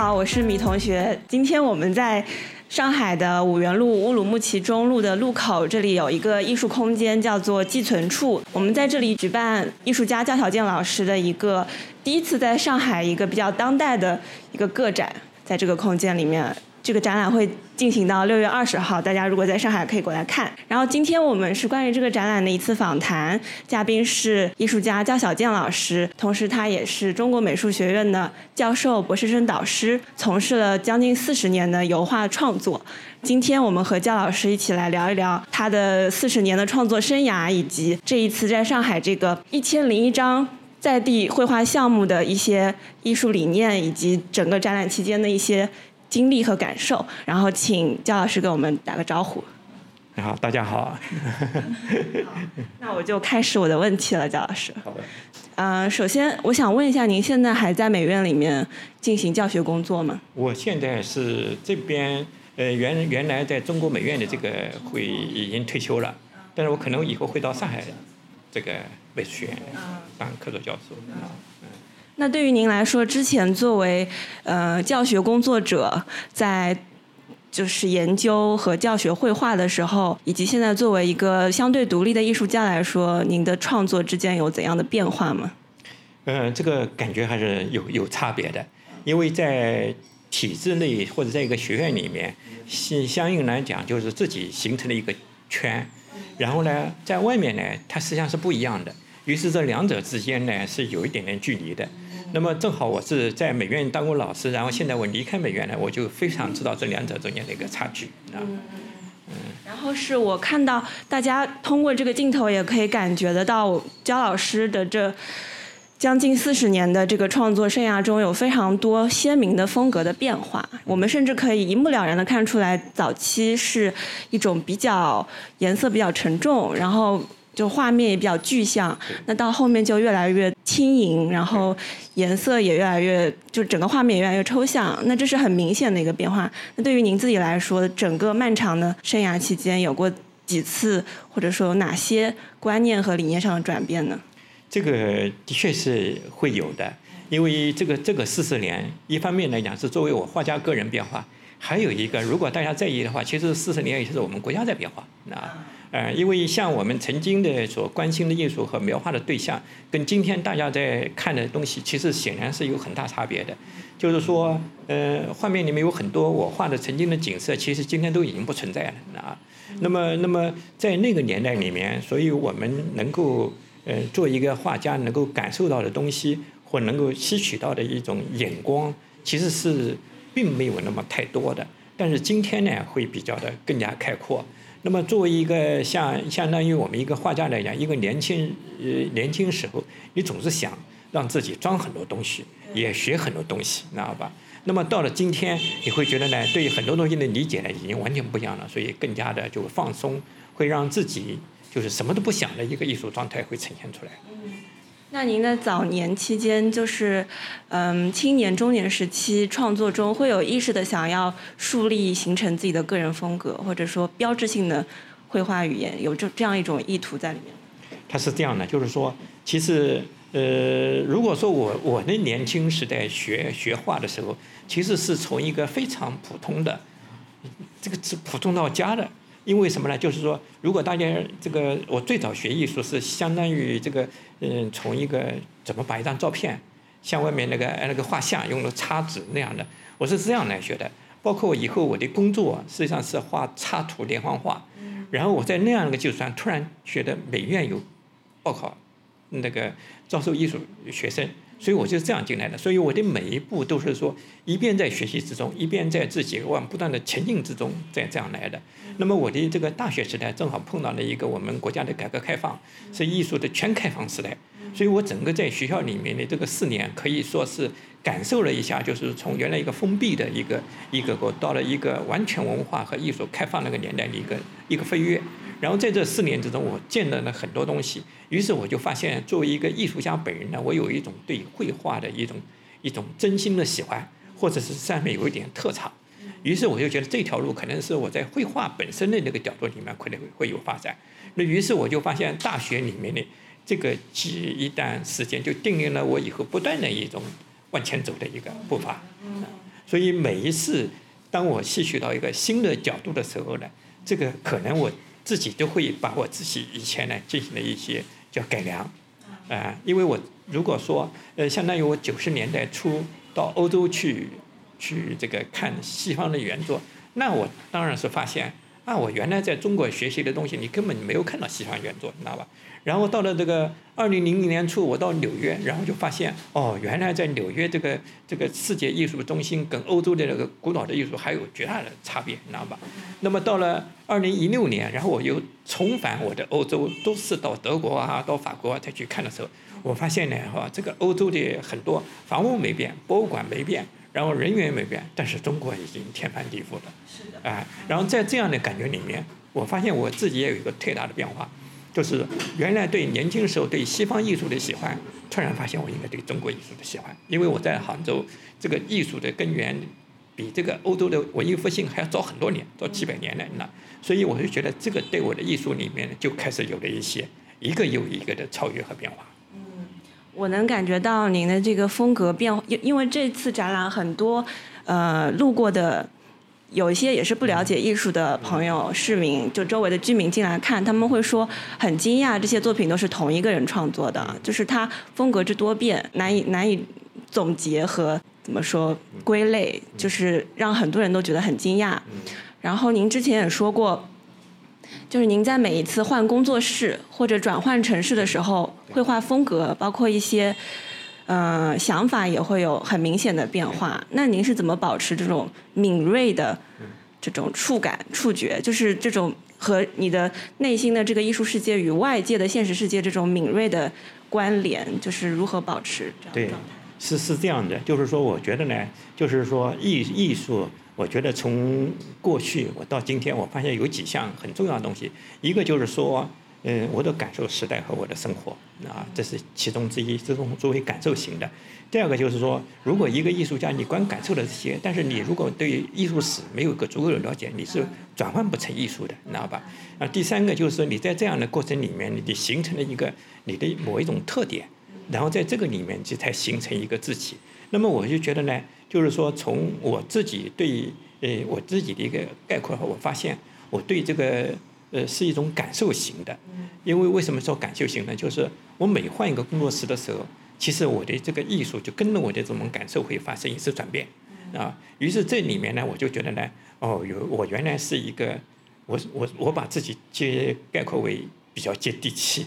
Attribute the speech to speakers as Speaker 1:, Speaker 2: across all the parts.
Speaker 1: 好，我是米同学。今天我们在上海的五原路乌鲁木齐中路的路口，这里有一个艺术空间，叫做寄存处。我们在这里举办艺术家姜小健老师的一个第一次在上海一个比较当代的一个个展，在这个空间里面。这个展览会进行到六月二十号，大家如果在上海可以过来看。然后今天我们是关于这个展览的一次访谈，嘉宾是艺术家焦小健老师，同时他也是中国美术学院的教授、博士生导师，从事了将近四十年的油画创作。今天我们和焦老师一起来聊一聊他的四十年的创作生涯，以及这一次在上海这个一千零一张在地绘画项目的一些艺术理念，以及整个展览期间的一些。经历和感受，然后请焦老师给我们打个招呼。
Speaker 2: 你好，大家好。
Speaker 1: 那我就开始我的问题了，焦老师。
Speaker 2: 好的。
Speaker 1: 嗯，首先我想问一下，您现在还在美院里面进行教学工作吗？
Speaker 2: 我现在是这边，呃，原原来在中国美院的这个会已经退休了，但是我可能以后会到上海这个美术学院当客座教授。
Speaker 1: 那对于您来说，之前作为呃教学工作者，在就是研究和教学绘画的时候，以及现在作为一个相对独立的艺术家来说，您的创作之间有怎样的变化吗？
Speaker 2: 呃，这个感觉还是有有差别的，因为在体制内或者在一个学院里面，相相应来讲就是自己形成了一个圈，然后呢，在外面呢，它实际上是不一样的，于是这两者之间呢是有一点点距离的。那么正好我是在美院当过老师，然后现在我离开美院了，我就非常知道这两者中间的一个差距啊。
Speaker 1: 嗯。然后是我看到大家通过这个镜头也可以感觉得到焦老师的这将近四十年的这个创作生涯中有非常多鲜明的风格的变化。我们甚至可以一目了然的看出来，早期是一种比较颜色比较沉重，然后。就画面也比较具象，那到后面就越来越轻盈，然后颜色也越来越，就整个画面也越来越抽象。那这是很明显的一个变化。那对于您自己来说，整个漫长的生涯期间，有过几次，或者说有哪些观念和理念上的转变呢？
Speaker 2: 这个的确是会有的，因为这个这个四十年，一方面来讲是作为我画家个人变化，还有一个，如果大家在意的话，其实四十年也是我们国家在变化，啊。呃，因为像我们曾经的所关心的艺术和描画的对象，跟今天大家在看的东西，其实显然是有很大差别的。就是说，呃，画面里面有很多我画的曾经的景色，其实今天都已经不存在了啊。那么，那么在那个年代里面，所以我们能够呃做一个画家，能够感受到的东西，或能够吸取到的一种眼光，其实是并没有那么太多的。但是今天呢，会比较的更加开阔。那么，作为一个像相当于我们一个画家来讲，一个年轻呃年轻时候，你总是想让自己装很多东西，也学很多东西，知道吧？那么到了今天，你会觉得呢，对于很多东西的理解呢，已经完全不一样了，所以更加的就放松，会让自己就是什么都不想的一个艺术状态会呈现出来。
Speaker 1: 那您的早年期间，就是嗯青年中年时期创作中，会有意识的想要树立、形成自己的个人风格，或者说标志性的绘画语言，有这这样一种意图在里面。
Speaker 2: 它是这样的，就是说，其实呃，如果说我我的年轻时代学学画的时候，其实是从一个非常普通的，这个是普通到家的。因为什么呢？就是说，如果大家这个，我最早学艺术是相当于这个，嗯，从一个怎么把一张照片，像外面那个那个画像用了插纸那样的，我是这样来学的。包括我以后我的工作实际上是画插图连环画，然后我在那样一个基础上突然觉得美院有报考那个招收艺术学生。所以我就是这样进来的，所以我的每一步都是说，一边在学习之中，一边在自己往不断的前进之中，在这样来的。那么我的这个大学时代正好碰到了一个我们国家的改革开放，是艺术的全开放时代，所以我整个在学校里面的这个四年可以说是感受了一下，就是从原来一个封闭的一个一个国，到了一个完全文化和艺术开放那个年代的一个一个飞跃。然后在这四年之中，我见到了很多东西。于是我就发现，作为一个艺术家本人呢，我有一种对绘画的一种一种真心的喜欢，或者是上面有一点特长。于是我就觉得这条路可能是我在绘画本身的那个角度里面可能会有发展。那于是我就发现，大学里面的这个几一段时间就定义了我以后不断的一种往前走的一个步伐。所以每一次当我吸取到一个新的角度的时候呢，这个可能我自己都会把我自己以前呢进行了一些叫改良，啊，因为我如果说呃，相当于我九十年代初到欧洲去去这个看西方的原作，那我当然是发现。啊，我原来在中国学习的东西，你根本没有看到西方原作，你知道吧？然后到了这个二零零零年初，我到纽约，然后就发现，哦，原来在纽约这个这个世界艺术中心跟欧洲的那个古老的艺术还有绝大的差别，你知道吧？那么到了二零一六年，然后我又重返我的欧洲，都是到德国啊，到法国啊再去看的时候，我发现呢，哈，这个欧洲的很多房屋没变，博物馆没变。然后人员没变，但是中国已经天翻地覆了。
Speaker 1: 是的。
Speaker 2: 哎，然后在这样的感觉里面，我发现我自己也有一个特大的变化，就是原来对年轻时候对西方艺术的喜欢，突然发现我应该对中国艺术的喜欢，因为我在杭州，这个艺术的根源比这个欧洲的文艺复兴还要早很多年，早几百年了那，所以我就觉得这个对我的艺术里面就开始有了一些一个又一个的超越和变化。
Speaker 1: 我能感觉到您的这个风格变，因因为这次展览很多，呃，路过的有一些也是不了解艺术的朋友、市民，就周围的居民进来看，他们会说很惊讶，这些作品都是同一个人创作的，就是他风格之多变，难以难以总结和怎么说归类，就是让很多人都觉得很惊讶。然后您之前也说过。就是您在每一次换工作室或者转换城市的时候，绘画风格包括一些，呃，想法也会有很明显的变化。那您是怎么保持这种敏锐的这种触感、触觉？就是这种和你的内心的这个艺术世界与外界的现实世界这种敏锐的关联，就是如何保持这样状态？
Speaker 2: 是是这样的，就是说，我觉得呢，就是说艺艺术。我觉得从过去我到今天，我发现有几项很重要的东西。一个就是说，嗯，我的感受时代和我的生活，啊，这是其中之一，这种作为感受型的。第二个就是说，如果一个艺术家你光感受了这些，但是你如果对艺术史没有一个足够的了解，你是转换不成艺术的，你知道吧？啊，第三个就是说，你在这样的过程里面，你形成了一个你的某一种特点，然后在这个里面就才形成一个自己。那么我就觉得呢。就是说，从我自己对呃我自己的一个概括我发现我对这个呃是一种感受型的。因为为什么说感受型呢？就是我每换一个工作室的时候，其实我的这个艺术就跟着我的这种感受会发生一次转变啊。于是这里面呢，我就觉得呢，哦，有我原来是一个，我我我把自己接概括为比较接地气。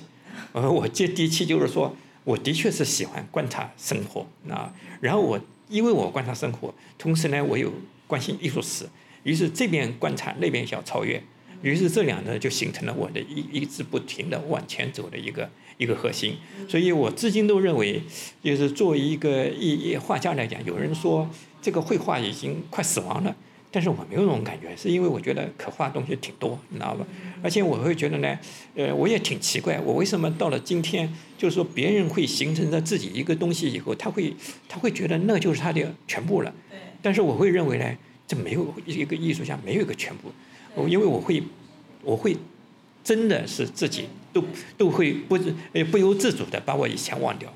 Speaker 2: 呃，我接地气就是说，我的确是喜欢观察生活啊，然后我。因为我观察生活，同时呢，我又关心艺术史，于是这边观察，那边想超越，于是这两个就形成了我的一一直不停的往前走的一个一个核心。所以我至今都认为，就是作为一个一画家来讲，有人说这个绘画已经快死亡了。但是我没有那种感觉，是因为我觉得可画的东西挺多，你知道吧？而且我会觉得呢，呃，我也挺奇怪，我为什么到了今天，就是说别人会形成了自己一个东西以后，他会他会觉得那就是他的全部了。但是我会认为呢，这没有一个艺术家没有一个全部，我因为我会我会真的是自己都都会不呃不由自主的把我以前忘掉。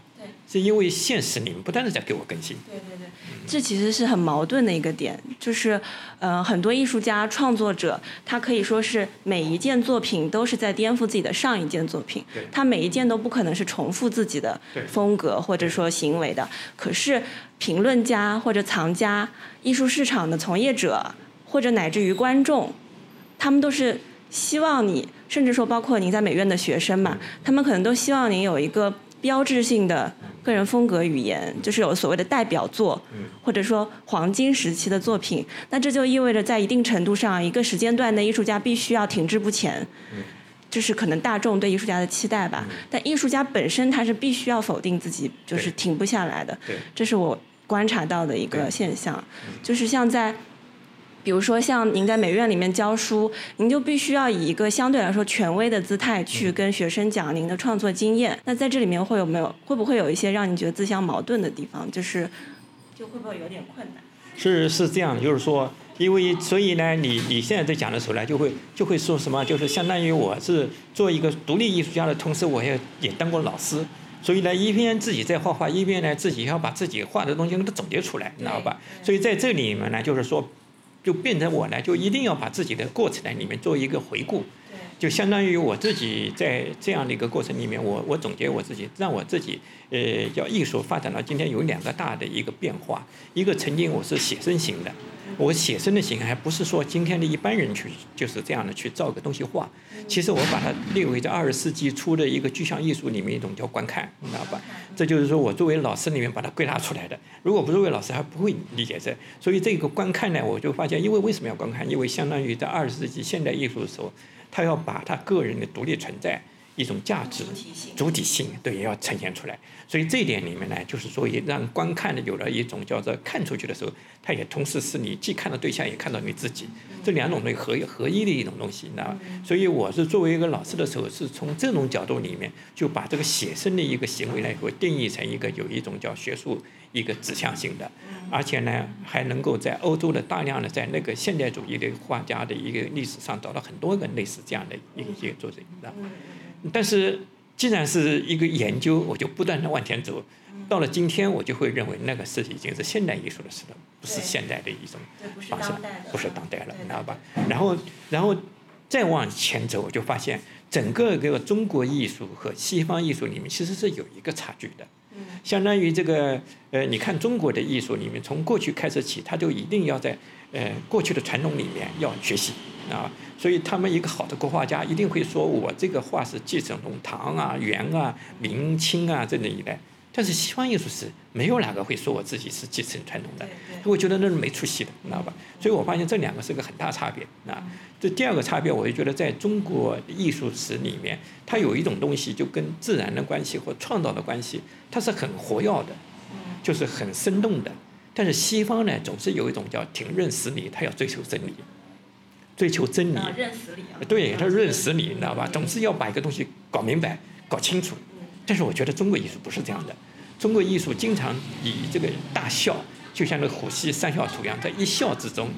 Speaker 2: 是因为现实里面不断的在给我更新。
Speaker 1: 对对对，这其实是很矛盾的一个点，就是，呃，很多艺术家创作者，他可以说是每一件作品都是在颠覆自己的上一件作品，他每一件都不可能是重复自己的风格或者说行为的。可是评论家或者藏家、艺术市场的从业者或者乃至于观众，他们都是希望你，甚至说包括您在美院的学生嘛，他们可能都希望您有一个标志性的。个人风格语言就是有所谓的代表作，或者说黄金时期的作品，那这就意味着在一定程度上，一个时间段的艺术家必须要停滞不前，这是可能大众对艺术家的期待吧。但艺术家本身他是必须要否定自己，就是停不下来的。这是我观察到的一个现象，就是像在。比如说，像您在美院里面教书，您就必须要以一个相对来说权威的姿态去跟学生讲您的创作经验。那在这里面会有没有会不会有一些让你觉得自相矛盾的地方？就是，就会不会有点困难？
Speaker 2: 是是这样，就是说，因为所以呢，你你现在在讲的时候呢，就会就会说什么，就是相当于我是做一个独立艺术家的同时，我也也当过老师。所以呢，一边自己在画画，一边呢自己要把自己画的东西给它总结出来，你知道吧？所以在这里面呢，就是说，就变成我呢，就一定要把自己的过程呢里面做一个回顾。就相当于我自己在这样的一个过程里面，我我总结我自己，让我自己，呃，叫艺术发展到今天有两个大的一个变化。一个曾经我是写生型的，我写生的型还不是说今天的一般人去就是这样的去造个东西画。其实我把它列为在二十世纪初的一个具象艺术里面一种叫观看，你知道吧？这就是说我作为老师里面把它归纳出来的。如果不是为老师，还不会理解这。所以这个观看呢，我就发现，因为为什么要观看？因为相当于在二十世纪现代艺术的时候。他要把他个人的独立存在一种价值主体性，对，也要呈现出来。所以这一点里面呢，就是说也让观看的有了一种叫做看出去的时候，它也同时是你既看到对象，也看到你自己，这两种东西合合一的一种东西，你知道吧？所以我是作为一个老师的时候，是从这种角度里面就把这个写生的一个行为呢，会定义成一个有一种叫学术一个指向性的。而且呢，还能够在欧洲的大量的在那个现代主义的画家的一个历史上找到很多个类似这样的一些作者，但是既然是一个研究，我就不断的往前走。到了今天，我就会认为那个是已经是现代艺术的时代，不是现代的一种方式，不是当代了，你知道吧？然后，然后再往前走，我就发现整个这个中国艺术和西方艺术里面其实是有一个差距的。相当于这个，呃，你看中国的艺术里面，从过去开始起，它就一定要在，呃，过去的传统里面要学习啊，所以他们一个好的国画家一定会说，我这个画是继承从唐啊、元啊、明清啊这里以来。但是西方艺术史没有哪个会说我自己是继承传统的，我觉得那是没出息的，你知道吧？所以我发现这两个是个很大差别啊。这第二个差别，我就觉得在中国艺术史里面，它有一种东西就跟自然的关系或创造的关系，它是很活跃的，就是很生动的。但是西方呢，总是有一种叫停认死理，他要追求真理，追求真理。
Speaker 1: 认死理啊。
Speaker 2: 对，他认死理，你知道吧？总是要把一个东西搞明白、搞清楚。但是我觉得中国艺术不是这样的，中国艺术经常以这个大笑，就像那个虎溪三笑图一样，在一笑之中，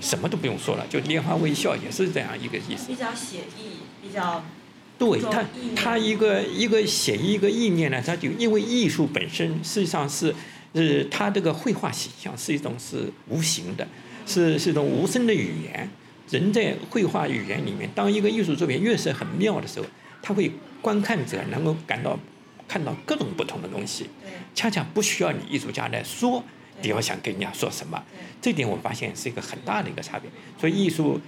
Speaker 2: 什么都不用说了，就拈花微笑也是这样一个意思。
Speaker 1: 比较写意，比较。
Speaker 2: 对他，他一个一个写意一个意念呢，他就因为艺术本身实际上是，呃，他这个绘画形象是一种是无形的，是是一种无声的语言。人在绘画语言里面，当一个艺术作品越是很妙的时候，他会观看者能够感到。看到各种不同的东西，恰恰不需要你艺术家来说，你要想跟人家说什么，这点我发现是一个很大的一个差别。所以艺术，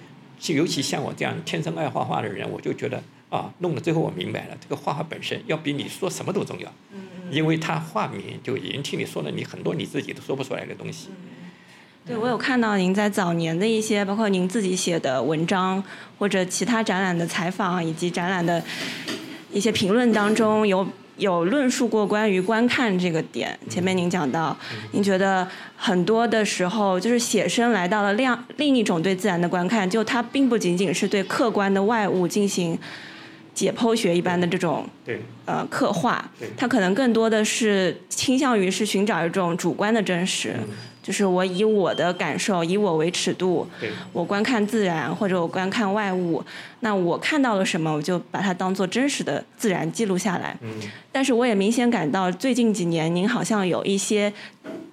Speaker 2: 尤其像我这样天生爱画画的人，我就觉得啊，弄了最后我明白了，这个画画本身要比你说什么都重要，因为他画面就已经替你说了你很多你自己都说不出来的东西。
Speaker 1: 对，我有看到您在早年的一些，包括您自己写的文章，或者其他展览的采访，以及展览的一些评论当中有。有论述过关于观看这个点，前面您讲到，您觉得很多的时候就是写生来到了另另一种对自然的观看，就它并不仅仅是对客观的外物进行解剖学一般的这种呃刻画，它可能更多的是倾向于是寻找一种主观的真实。就是我以我的感受，以我为尺度，我观看自然或者我观看外物，那我看到了什么，我就把它当做真实的自然记录下来。但是我也明显感到最近几年您好像有一些，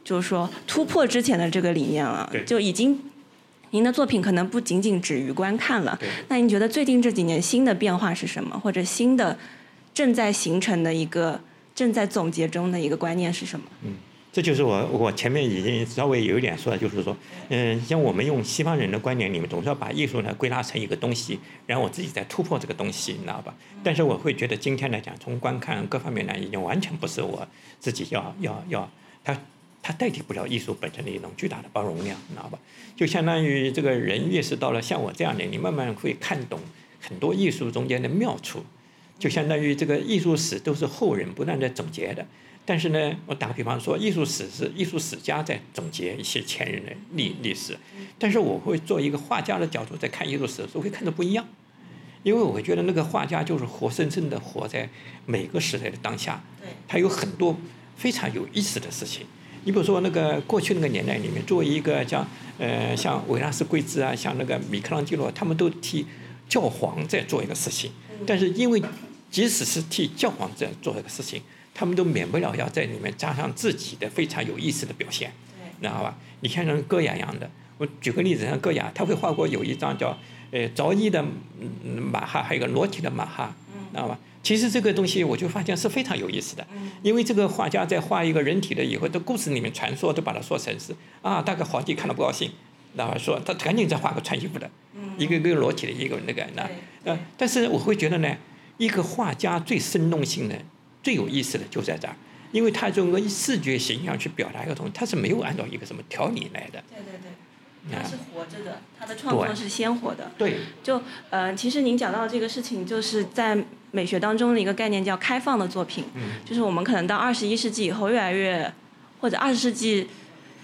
Speaker 1: 就是说突破之前的这个理念了，就已经您的作品可能不仅仅止于观看了。那您觉得最近这几年新的变化是什么？或者新的正在形成的一个正在总结中的一个观念是什么？
Speaker 2: 这就是我我前面已经稍微有一点说的，就是说，嗯，像我们用西方人的观点你们，总是要把艺术呢归纳成一个东西，然后我自己再突破这个东西，你知道吧？但是我会觉得今天来讲，从观看各方面呢，已经完全不是我自己要要要，它它代替不了艺术本身的一种巨大的包容量，你知道吧？就相当于这个人越是到了像我这样的，你慢慢会看懂很多艺术中间的妙处，就相当于这个艺术史都是后人不断在总结的。但是呢，我打个比方说，艺术史是艺术史家在总结一些前人的历历史，但是我会做一个画家的角度在看艺术史的时候会看的不一样，因为我会觉得那个画家就是活生生的活在每个时代的当下，他有很多非常有意思的事情。你比如说那个过去那个年代里面，作为一个像呃像维纳斯贵兹啊，像那个米开朗基罗，他们都替教皇在做一个事情，但是因为即使是替教皇在做这个事情，他们都免不了要在里面加上自己的非常有意思的表现，知道吧？你看像戈雅一样的，我举个例子，像戈雅，他会画过有一张叫呃着衣的马哈，还有个裸体的马哈，知道吧？其实这个东西我就发现是非常有意思的，因为这个画家在画一个人体的以后，的故事里面传说都把它说成是啊，大概皇帝看了不高兴，然后说他赶紧再画个穿衣服的，一个一个裸体的一个那个那呃，但是我会觉得呢，一个画家最生动性的、最有意思的就在这儿，因为他用个视觉形象去表达一个东西，他是没有按照一个什么条理来的。
Speaker 1: 对对对。他是活着的，他的创作是鲜活的。
Speaker 2: 对。
Speaker 1: 就呃，其实您讲到这个事情，就是在美学当中的一个概念叫开放的作品。
Speaker 2: 嗯。
Speaker 1: 就是我们可能到二十一世纪以后，越来越或者二十世纪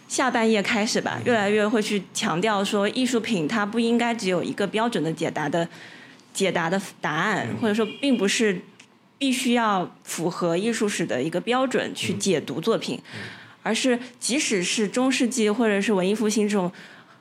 Speaker 1: 下半叶开始吧，越来越会去强调说，艺术品它不应该只有一个标准的解答的解答的答案，或者说并不是必须要符合艺术史的一个标准去解读作品，而是即使是中世纪或者是文艺复兴这种。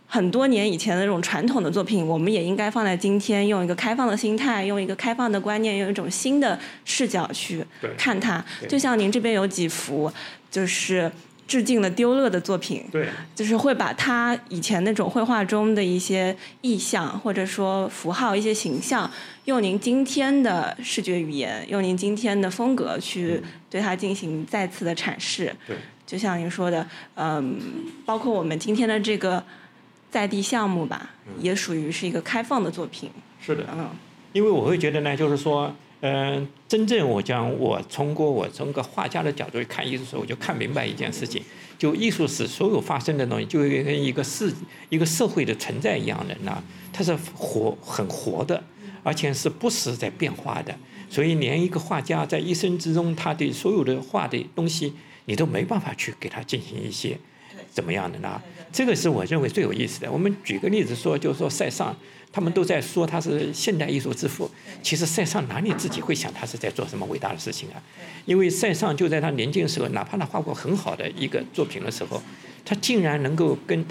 Speaker 1: 很多年以前的这种传统的作品，我们也应该放在今天，用一个开放的心态，用一个开放的观念，用一种新的视角去看它。就像您这边有几幅，就是致敬了丢勒的作品，
Speaker 2: 对，
Speaker 1: 就是会把他以前那种绘画中的一些意象或者说符号、一些形象，用您今天的视觉语言，用您今天的风格去对它进行再次的阐释。
Speaker 2: 对，
Speaker 1: 就像您说的，嗯，包括我们今天的这个。在地项目吧，也属于是一个开放的作品。
Speaker 2: 是的，嗯，因为我会觉得呢，就是说，嗯，真正我讲，我通过我从个画家的角度去看艺术的时候，我就看明白一件事情，就艺术史所有发生的东西，就跟一个世一个社会的存在一样的，呢它是活很活的，而且是不时在变化的。所以，连一个画家在一生之中，他对所有的画的东西，你都没办法去给他进行一些怎么样的呢？这个是我认为最有意思的。我们举个例子说，就是说塞尚，他们都在说他是现代艺术之父。其实塞尚哪里自己会想他是在做什么伟大的事情啊？因为塞尚就在他年轻的时候，哪怕他画过很好的一个作品的时候，他竟然能够跟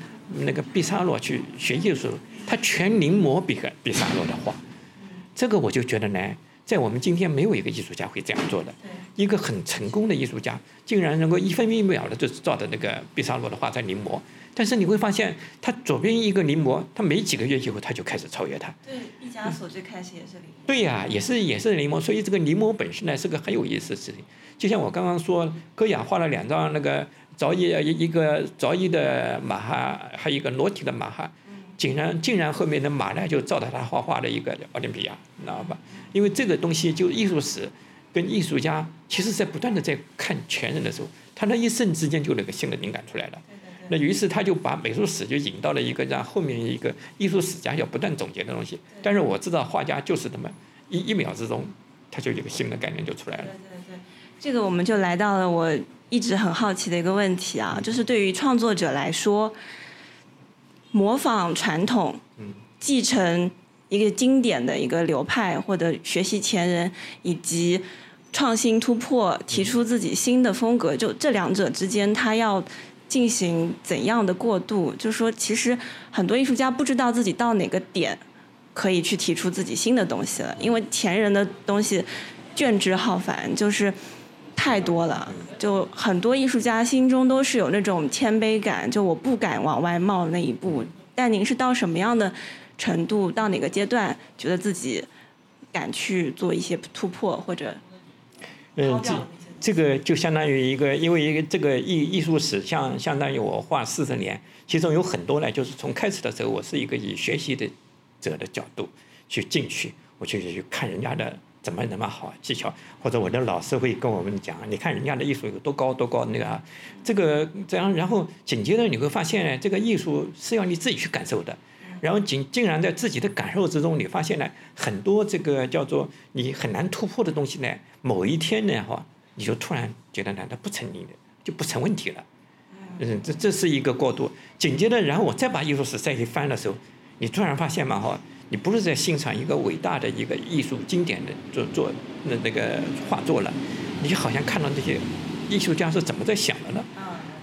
Speaker 2: 那个毕沙罗去学艺术，他全临摹毕毕沙罗的画。这个我就觉得呢。在我们今天，没有一个艺术家会这样做的。一个很成功的艺术家，竟然能够一分一秒的就照着那个毕沙罗的画在临摹。但是你会发现，他左边一个临摹，他没几个月以后，他就开始超越他。
Speaker 1: 对，毕加索最开始也是临摹。
Speaker 2: 对呀，也是也是临摹。所以这个临摹本身呢，是个很有意思的事情。就像我刚刚说，戈雅画了两张那个着衣一一个着衣的马哈，还有一个裸体的马哈。竟然竟然后面的马呢就照着他画画的一个奥林匹亚，知道吧？因为这个东西就艺术史跟艺术家，其实在不断的在看前人的时候，他那一瞬之间就那个新的灵感出来了。那于是他就把美术史就引到了一个让后面一个艺术史家要不断总结的东西。但是我知道画家就是这么一一秒之中，他就有个新的概念就出来了。对
Speaker 1: 对对，这个我们就来到了我一直很好奇的一个问题啊，就是对于创作者来说。模仿传统，继承一个经典的一个流派，或者学习前人，以及创新突破，提出自己新的风格，就这两者之间，他要进行怎样的过渡？就是说，其实很多艺术家不知道自己到哪个点可以去提出自己新的东西了，因为前人的东西卷之浩繁，就是。太多了，就很多艺术家心中都是有那种谦卑感，就我不敢往外冒那一步。但您是到什么样的程度，到哪个阶段，觉得自己敢去做一些突破或者？
Speaker 2: 嗯，这个就相当于一个，因为一个这个艺艺术史，像相当于我画四十年，其中有很多呢，就是从开始的时候，我是一个以学习的者的角度去进去，我去去看人家的。怎么怎么好技巧？或者我的老师会跟我们讲，你看人家的艺术有多高多高那个，这个这样，然后紧接着你会发现呢，这个艺术是要你自己去感受的，然后竟竟然在自己的感受之中，你发现呢，很多这个叫做你很难突破的东西呢，某一天呢哈，你就突然觉得呢，它不成立的，就不成问题了。嗯，这这是一个过渡。紧接着，然后我再把艺术史再去翻的时候，你突然发现嘛哈。你不是在欣赏一个伟大的一个艺术经典的作作那那个画作了，你好像看到那些艺术家是怎么在想的呢？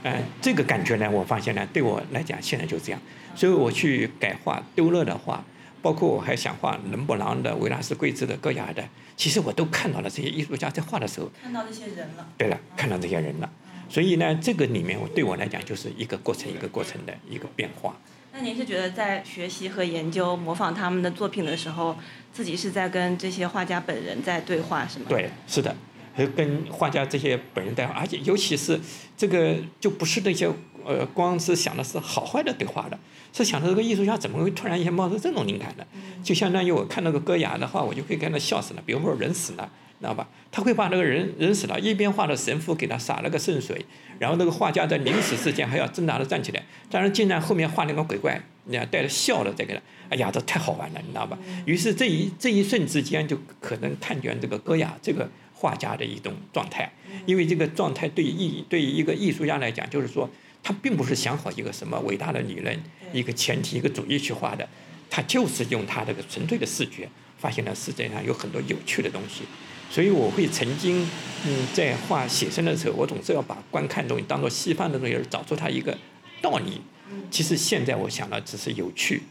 Speaker 2: 嗯，这个感觉呢，我发现呢，对我来讲现在就这样，所以我去改画丢勒的画，包括我还想画伦勃朗的、维纳斯贵兹的、戈雅的，其实我都看到了这些艺术家在画的时候，
Speaker 1: 看到这些人了。
Speaker 2: 对了，看到这些人了。所以呢，这个里面我对我来讲就是一个过程一个过程的一个变化。
Speaker 1: 那您是觉得在学习和研究、模仿他们的作品的时候，自己是在跟这些画家本人在对话，是吗？
Speaker 2: 对，是的，和跟画家这些本人对话，而且尤其是这个就不是那些呃，光是想的是好坏的对话的，是想着这个艺术家怎么会突然一下冒出这种灵感的？就相当于我看那个戈雅的话，我就会跟他笑死了。比如说人死了。知道吧？他会把那个人人死了，一边画的神父给他洒了个圣水，然后那个画家在临死之前还要挣扎的站起来，但是竟然后面画那个鬼怪，你看带着笑的这个，哎呀，这太好玩了，你知道吧？于是这一这一瞬之间就可能看见这个戈雅这个画家的一种状态，因为这个状态对艺对于一个艺术家来讲，就是说他并不是想好一个什么伟大的理论，一个前提一个主义去画的，他就是用他这个纯粹的视觉，发现了世界上有很多有趣的东西。所以我会曾经，嗯，在画写生的时候，我总是要把观看东西当做西方的东西，找出它一个道理。其实现在我想的只是有趣。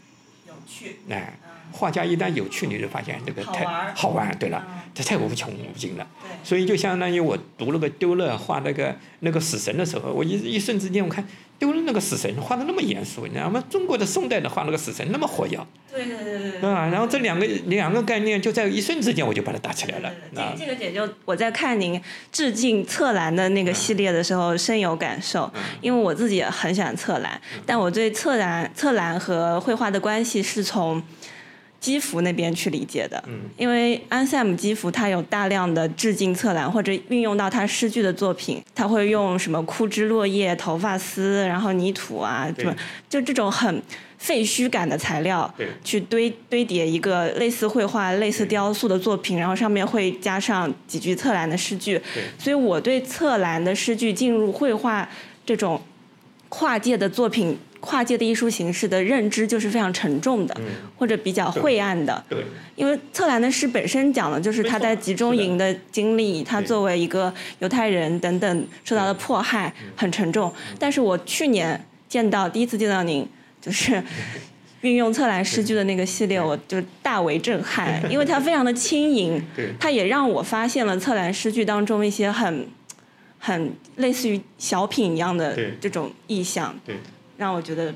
Speaker 1: 有趣。
Speaker 2: 哎，画家一旦有趣，你就发现这个太好玩。对了，这太无穷无尽了。所以就相当于我读那个丢勒画那个那个死神的时候，我一一瞬之间我看。丢勒那个死神画的那么严肃，你知道吗？中国的宋代的画那个死神那么活跃，
Speaker 1: 对对对对
Speaker 2: 啊，然后这两个两个概念就在一瞬之间我就把它打起来了。
Speaker 1: 这这个点就我在看您致敬策兰的那个系列的时候深有感受，因为我自己也很喜欢策兰，但我对策兰策兰和绘画的关系是从。基弗那边去理解的，因为安塞姆基弗他有大量的致敬策兰或者运用到他诗句的作品，他会用什么枯枝落叶、头发丝，然后泥土啊，什么就这种很废墟感的材料，去堆堆叠一个类似绘画、类似雕塑的作品，然后上面会加上几句策兰的诗句，所以我对策兰的诗句进入绘画这种跨界的作品。跨界的艺术形式的认知就是非常沉重的，或者比较晦暗的。
Speaker 2: 对，
Speaker 1: 因为策兰的诗本身讲的就是他在集中营的经历，他作为一个犹太人等等受到的迫害很沉重。但是我去年见到第一次见到您，就是 运用策兰诗句的那个系列，我就大为震撼，因为它非常的轻盈，它也让我发现了策兰诗句当中一些很很类似于小品一样的这种意象。
Speaker 2: 对。
Speaker 1: 让我觉得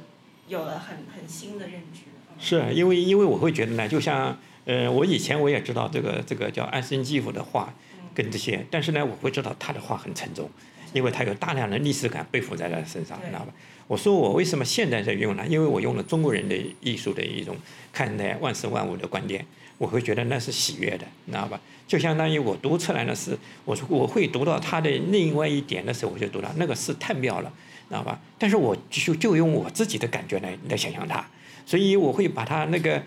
Speaker 1: 有了很很新的认知。
Speaker 2: 是因为因为我会觉得呢，就像呃，我以前我也知道这个这个叫安森基夫的话跟这些，但是呢，我会知道他的话很沉重，因为他有大量的历史感背负在他身上，知道吧？我说我为什么现在在用呢？因为我用了中国人的艺术的一种看待万事万物的观点，我会觉得那是喜悦的，知道吧？就相当于我读出来的是，我说我会读到他的另外一点的时候，我就读到那个是太妙了。知道吧？但是我就就用我自己的感觉来来想象它，所以我会把它那个，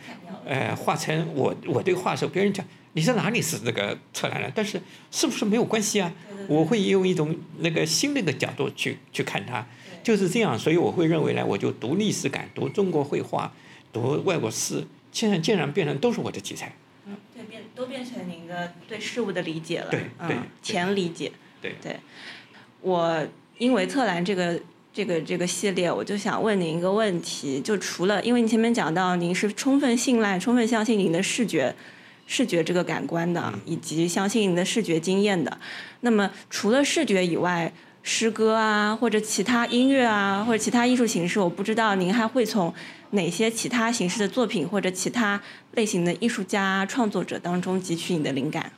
Speaker 2: 呃，画成我我这个画的时候，别人讲你在哪里是那个策兰的，但是是不是没有关系啊？我会用一种那个新的一个角度去去看它，就是这样。所以我会认为呢，我就读历史感，读中国绘画，读外国诗，现在竟然变成都是我的题材。
Speaker 1: 嗯，对，变都变成您的对事物的理解了。
Speaker 2: 对对，
Speaker 1: 前理解。
Speaker 2: 对
Speaker 1: 对，我。因为特兰这个这个这个系列，我就想问您一个问题：就除了，因为您前面讲到您是充分信赖、充分相信您的视觉视觉这个感官的，以及相信您的视觉经验的，那么除了视觉以外，诗歌啊，或者其他音乐啊，或者其他艺术形式，我不知道您还会从哪些其他形式的作品或者其他类型的艺术家创作者当中汲取你的灵感。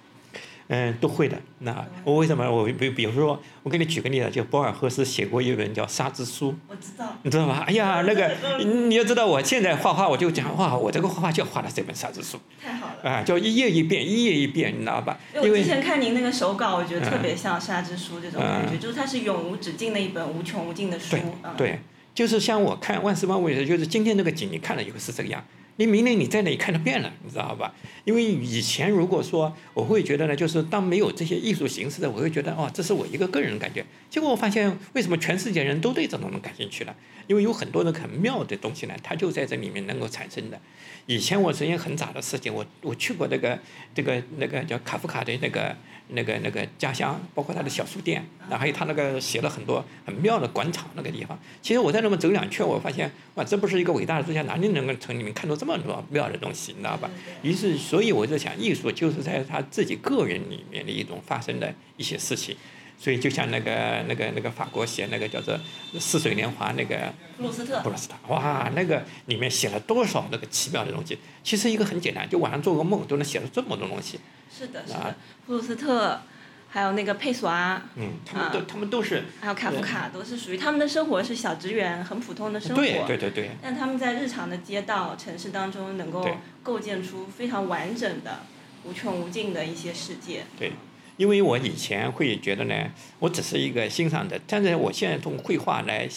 Speaker 2: 嗯，都会的。那我为什么？我比比如说，我给你举个例子，就博尔赫斯写过一本叫《沙之书》，
Speaker 1: 我知道，
Speaker 2: 你知道吗？哎呀，那个 你要知道，我现在画画，我就讲哇，我这个画画就画了这本《沙之书》，
Speaker 1: 太好了啊，
Speaker 2: 就一页一遍，一页一遍，你知道吧？
Speaker 1: 因为之前看您那个手稿，我觉得特别像《沙之书》这种感觉，就是它是永无止境的一本无穷无尽的书。
Speaker 2: 对对，就是像我看万事万物的，就是今天这个景，你看了以后是这个样。你明年你在那里看得变了，你知道吧？因为以前如果说我会觉得呢，就是当没有这些艺术形式的，我会觉得哦，这是我一个个人感觉。结果我发现，为什么全世界人都对这种东西感兴趣了？因为有很多的很妙的东西呢，它就在这里面能够产生的。以前我曾经很早的事情，我我去过那个这个那个叫卡夫卡的那个那个那个家乡，包括他的小书店，那还有他那个写了很多很妙的广场那个地方。其实我在那么走两圈，我发现哇，这不是一个伟大的作家，哪里能够从里面看到这么多妙的东西，你知道吧？于是，所以我就想，艺术就是在他自己个人里面的一种发生的一些事情。所以就像那个那个那个法国写那个叫做《似水年华》那个
Speaker 1: 布鲁斯特，
Speaker 2: 布鲁斯特，哇，那个里面写了多少那个奇妙的东西？其实一个很简单，就晚上做个梦都能写出这么多东西。
Speaker 1: 是的，是的，布鲁斯特，还有那个佩索阿，
Speaker 2: 嗯，他们都他们都是，
Speaker 1: 还有卡夫卡，都是属于他们的生活是小职员，很普通的生活。
Speaker 2: 对对对对。
Speaker 1: 但他们在日常的街道、城市当中，能够构建出非常完整的、无穷无尽的一些世界。
Speaker 2: 对。因为我以前会觉得呢，我只是一个欣赏的，但是我现在从绘画来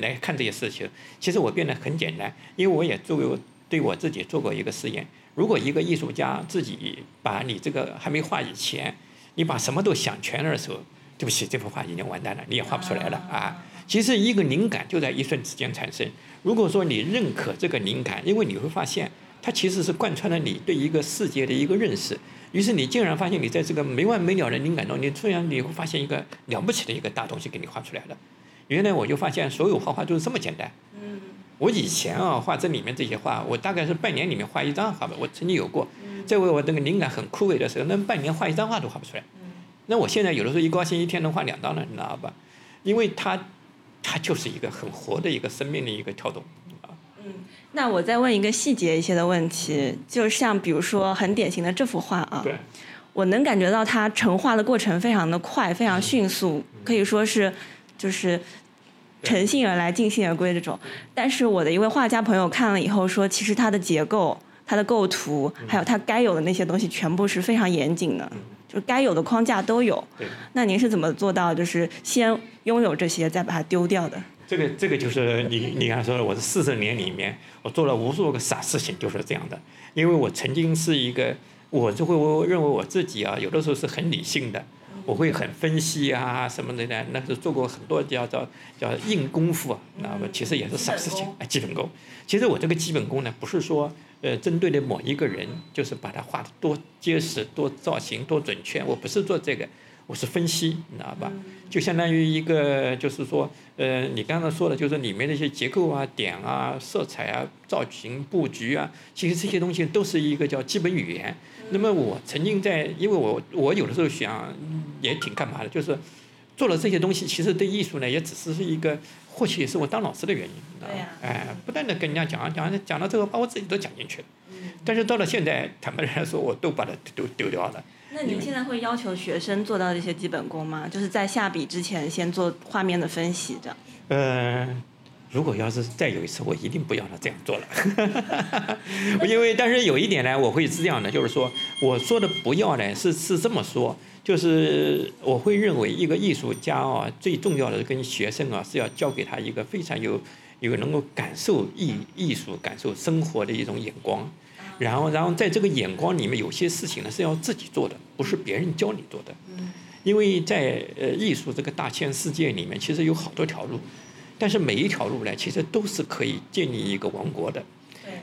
Speaker 2: 来看这些事情，其实我变得很简单。因为我也作为对我自己做过一个实验：如果一个艺术家自己把你这个还没画以前，你把什么都想全了的时候，对不起，这幅画已经完蛋了，你也画不出来了啊。其实一个灵感就在一瞬之间产生。如果说你认可这个灵感，因为你会发现它其实是贯穿了你对一个世界的一个认识。于是你竟然发现，你在这个没完没了的灵感中，你突然你会发现一个了不起的一个大东西给你画出来了。原来我就发现，所有画画都是这么简单。
Speaker 1: 嗯。
Speaker 2: 我以前啊画这里面这些画，我大概是半年里面画一张画吧。我曾经有过，在我我这个灵感很枯萎的时候，那半年画一张画都画不出来。那我现在有的时候一高兴，一天能画两张了，你知道吧？因为它，它就是一个很活的一个生命的一个跳动。
Speaker 1: 嗯，那我再问一个细节一些的问题，就像比如说很典型的这幅画啊，对我能感觉到它成画的过程非常的快，非常迅速，可以说是就是乘兴而来，尽兴而归这种。但是我的一位画家朋友看了以后说，其实它的结构、它的构图，还有它该有的那些东西，全部是非常严谨的，就是该有的框架都有。那您是怎么做到，就是先拥有这些，再把它丢掉的？
Speaker 2: 这个这个就是你你刚才说的，我是四十年里面，我做了无数个傻事情，就是这样的。因为我曾经是一个，我就会我认为我自己啊，有的时候是很理性的，我会很分析啊什么的呢。那是做过很多叫叫叫硬功夫啊，那么其实也是傻事情，啊，基本功。其实我这个基本功呢，不是说呃针对的某一个人，就是把它画的多结实、多造型、多准确，我不是做这个。我是分析，你知道吧？就相当于一个，就是说，呃，你刚才说的，就是里面的一些结构啊、点啊、色彩啊、造型、布局啊，其实这些东西都是一个叫基本语言。那么我曾经在，因为我我有的时候想，也挺干嘛的，就是做了这些东西，其实对艺术呢，也只是是一个，或许也是我当老师的原因，知道吧？哎，不断的跟人家讲讲讲到最后，把我自己都讲进去了。但是到了现在，坦白来说，我都把它都丢掉了。
Speaker 1: 那您现在会要求学生做到这些基本功吗？就是在下笔之前先做画面的分析，这样。
Speaker 2: 呃，如果要是再有一次，我一定不要他这样做了。因为，但是有一点呢，我会是这样的，就是说，我说的不要呢，是是这么说，就是我会认为一个艺术家啊，最重要的跟学生啊，是要教给他一个非常有有能够感受艺艺术、感受生活的一种眼光。然后，然后在这个眼光里面，有些事情呢是要自己做的，不是别人教你做的。因为在呃艺术这个大千世界里面，其实有好多条路，但是每一条路呢，其实都是可以建立一个王国的。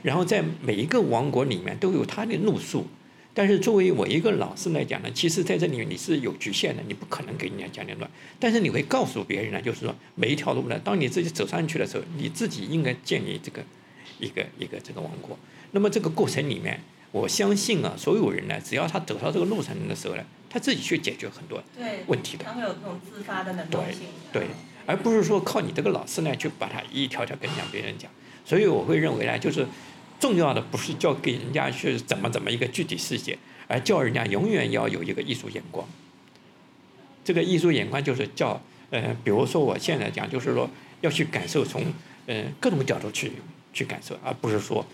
Speaker 2: 然后在每一个王国里面都有它的路数，但是作为我一个老师来讲呢，其实在这里面你是有局限的，你不可能给人家讲点乱。但是你会告诉别人呢，就是说每一条路呢，当你自己走上去的时候，你自己应该建立这个一个一个这个王国。那么这个过程里面，我相信啊，所有人呢，只要他走到这个路程的时候呢，他自己去解决很多问题的。
Speaker 1: 他会有这种自发的能动性。
Speaker 2: 对，而不是说靠你这个老师呢，去把他一条条跟讲别人讲。所以我会认为呢，就是重要的不是教给人家去怎么怎么一个具体细节，而教人家永远要有一个艺术眼光。这个艺术眼光就是叫呃，比如说我现在讲，就是说要去感受从呃各种角度去去感受，而不是说。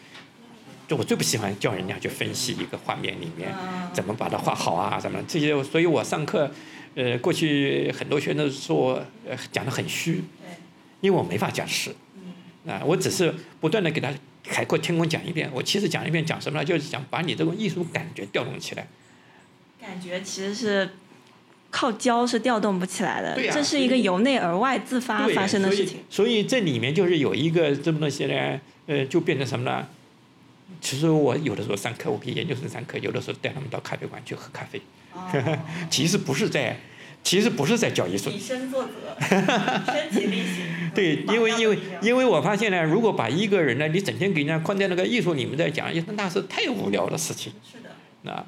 Speaker 2: 就我最不喜欢叫人家去分析一个画面里面怎么把它画好啊，什么这些，所以我上课，呃，过去很多学生说，呃，讲的很虚，因为我没法讲实，啊，我只是不断的给他海阔天空讲一遍，我其实讲一遍讲什么呢？就是想把你这种艺术感觉调动起来。
Speaker 1: 感觉其实是靠教是调动不起来的，
Speaker 2: 这
Speaker 1: 是一个由内而外自发发生的事情。
Speaker 2: 所以这里面就是有一个这么东西呢，呃，就变成什么呢？其实我有的时候上课，我给研究生上课，有的时候带他们到咖啡馆去喝咖啡。其实不是在，其实不是在教艺术。
Speaker 1: 以身作则，身体力行。
Speaker 2: 对，因为因为因为我发现呢，如果把一个人呢，你整天给人家框在那个艺术里面在讲，那是太无聊的事情。
Speaker 1: 是的。
Speaker 2: 那。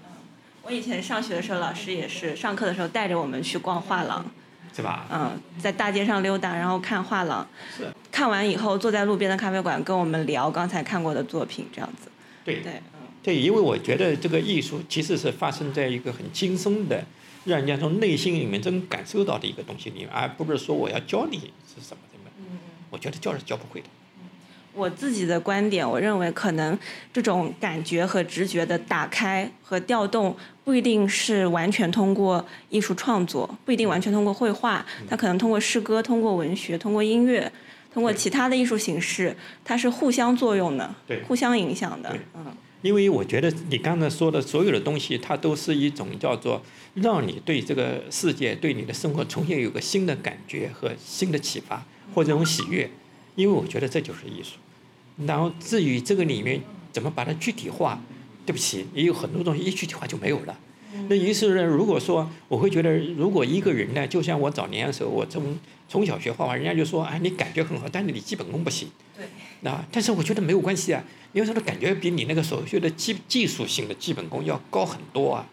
Speaker 1: 我以前上学的时候，老师也是上课的时候带着我们去逛画廊，
Speaker 2: 是吧？
Speaker 1: 嗯，在大街上溜达，然后看画廊。
Speaker 2: 是。
Speaker 1: 看完以后，坐在路边的咖啡馆跟我们聊刚才看过的作品，这样子。
Speaker 2: 对
Speaker 1: 对，
Speaker 2: 嗯。对，因为我觉得这个艺术其实是发生在一个很轻松的，让人家从内心里面真感受到的一个东西里面，而不是说我要教你是什么的。嗯。我觉得教是教不会的。
Speaker 1: 我自己的观点，我认为可能这种感觉和直觉的打开和调动，不一定是完全通过艺术创作，不一定完全通过绘画，它可能通过诗歌、通过文学、通过音乐、通过其他的艺术形式，它是互相作用的，互相影响的。
Speaker 2: 嗯，因为我觉得你刚才说的所有的东西，它都是一种叫做让你对这个世界、对你的生活重新有个新的感觉和新的启发或者这种喜悦，因为我觉得这就是艺术。然后至于这个里面怎么把它具体化，对不起，也有很多东西一具体化就没有了。那于是呢，如果说我会觉得，如果一个人呢，就像我早年的时候，我从从小学画画，人家就说，哎，你感觉很好，但是你基本功不行。
Speaker 1: 对。
Speaker 2: 那但是我觉得没有关系啊，因为他的感觉比你那个所学的技技术性的基本功要高很多啊。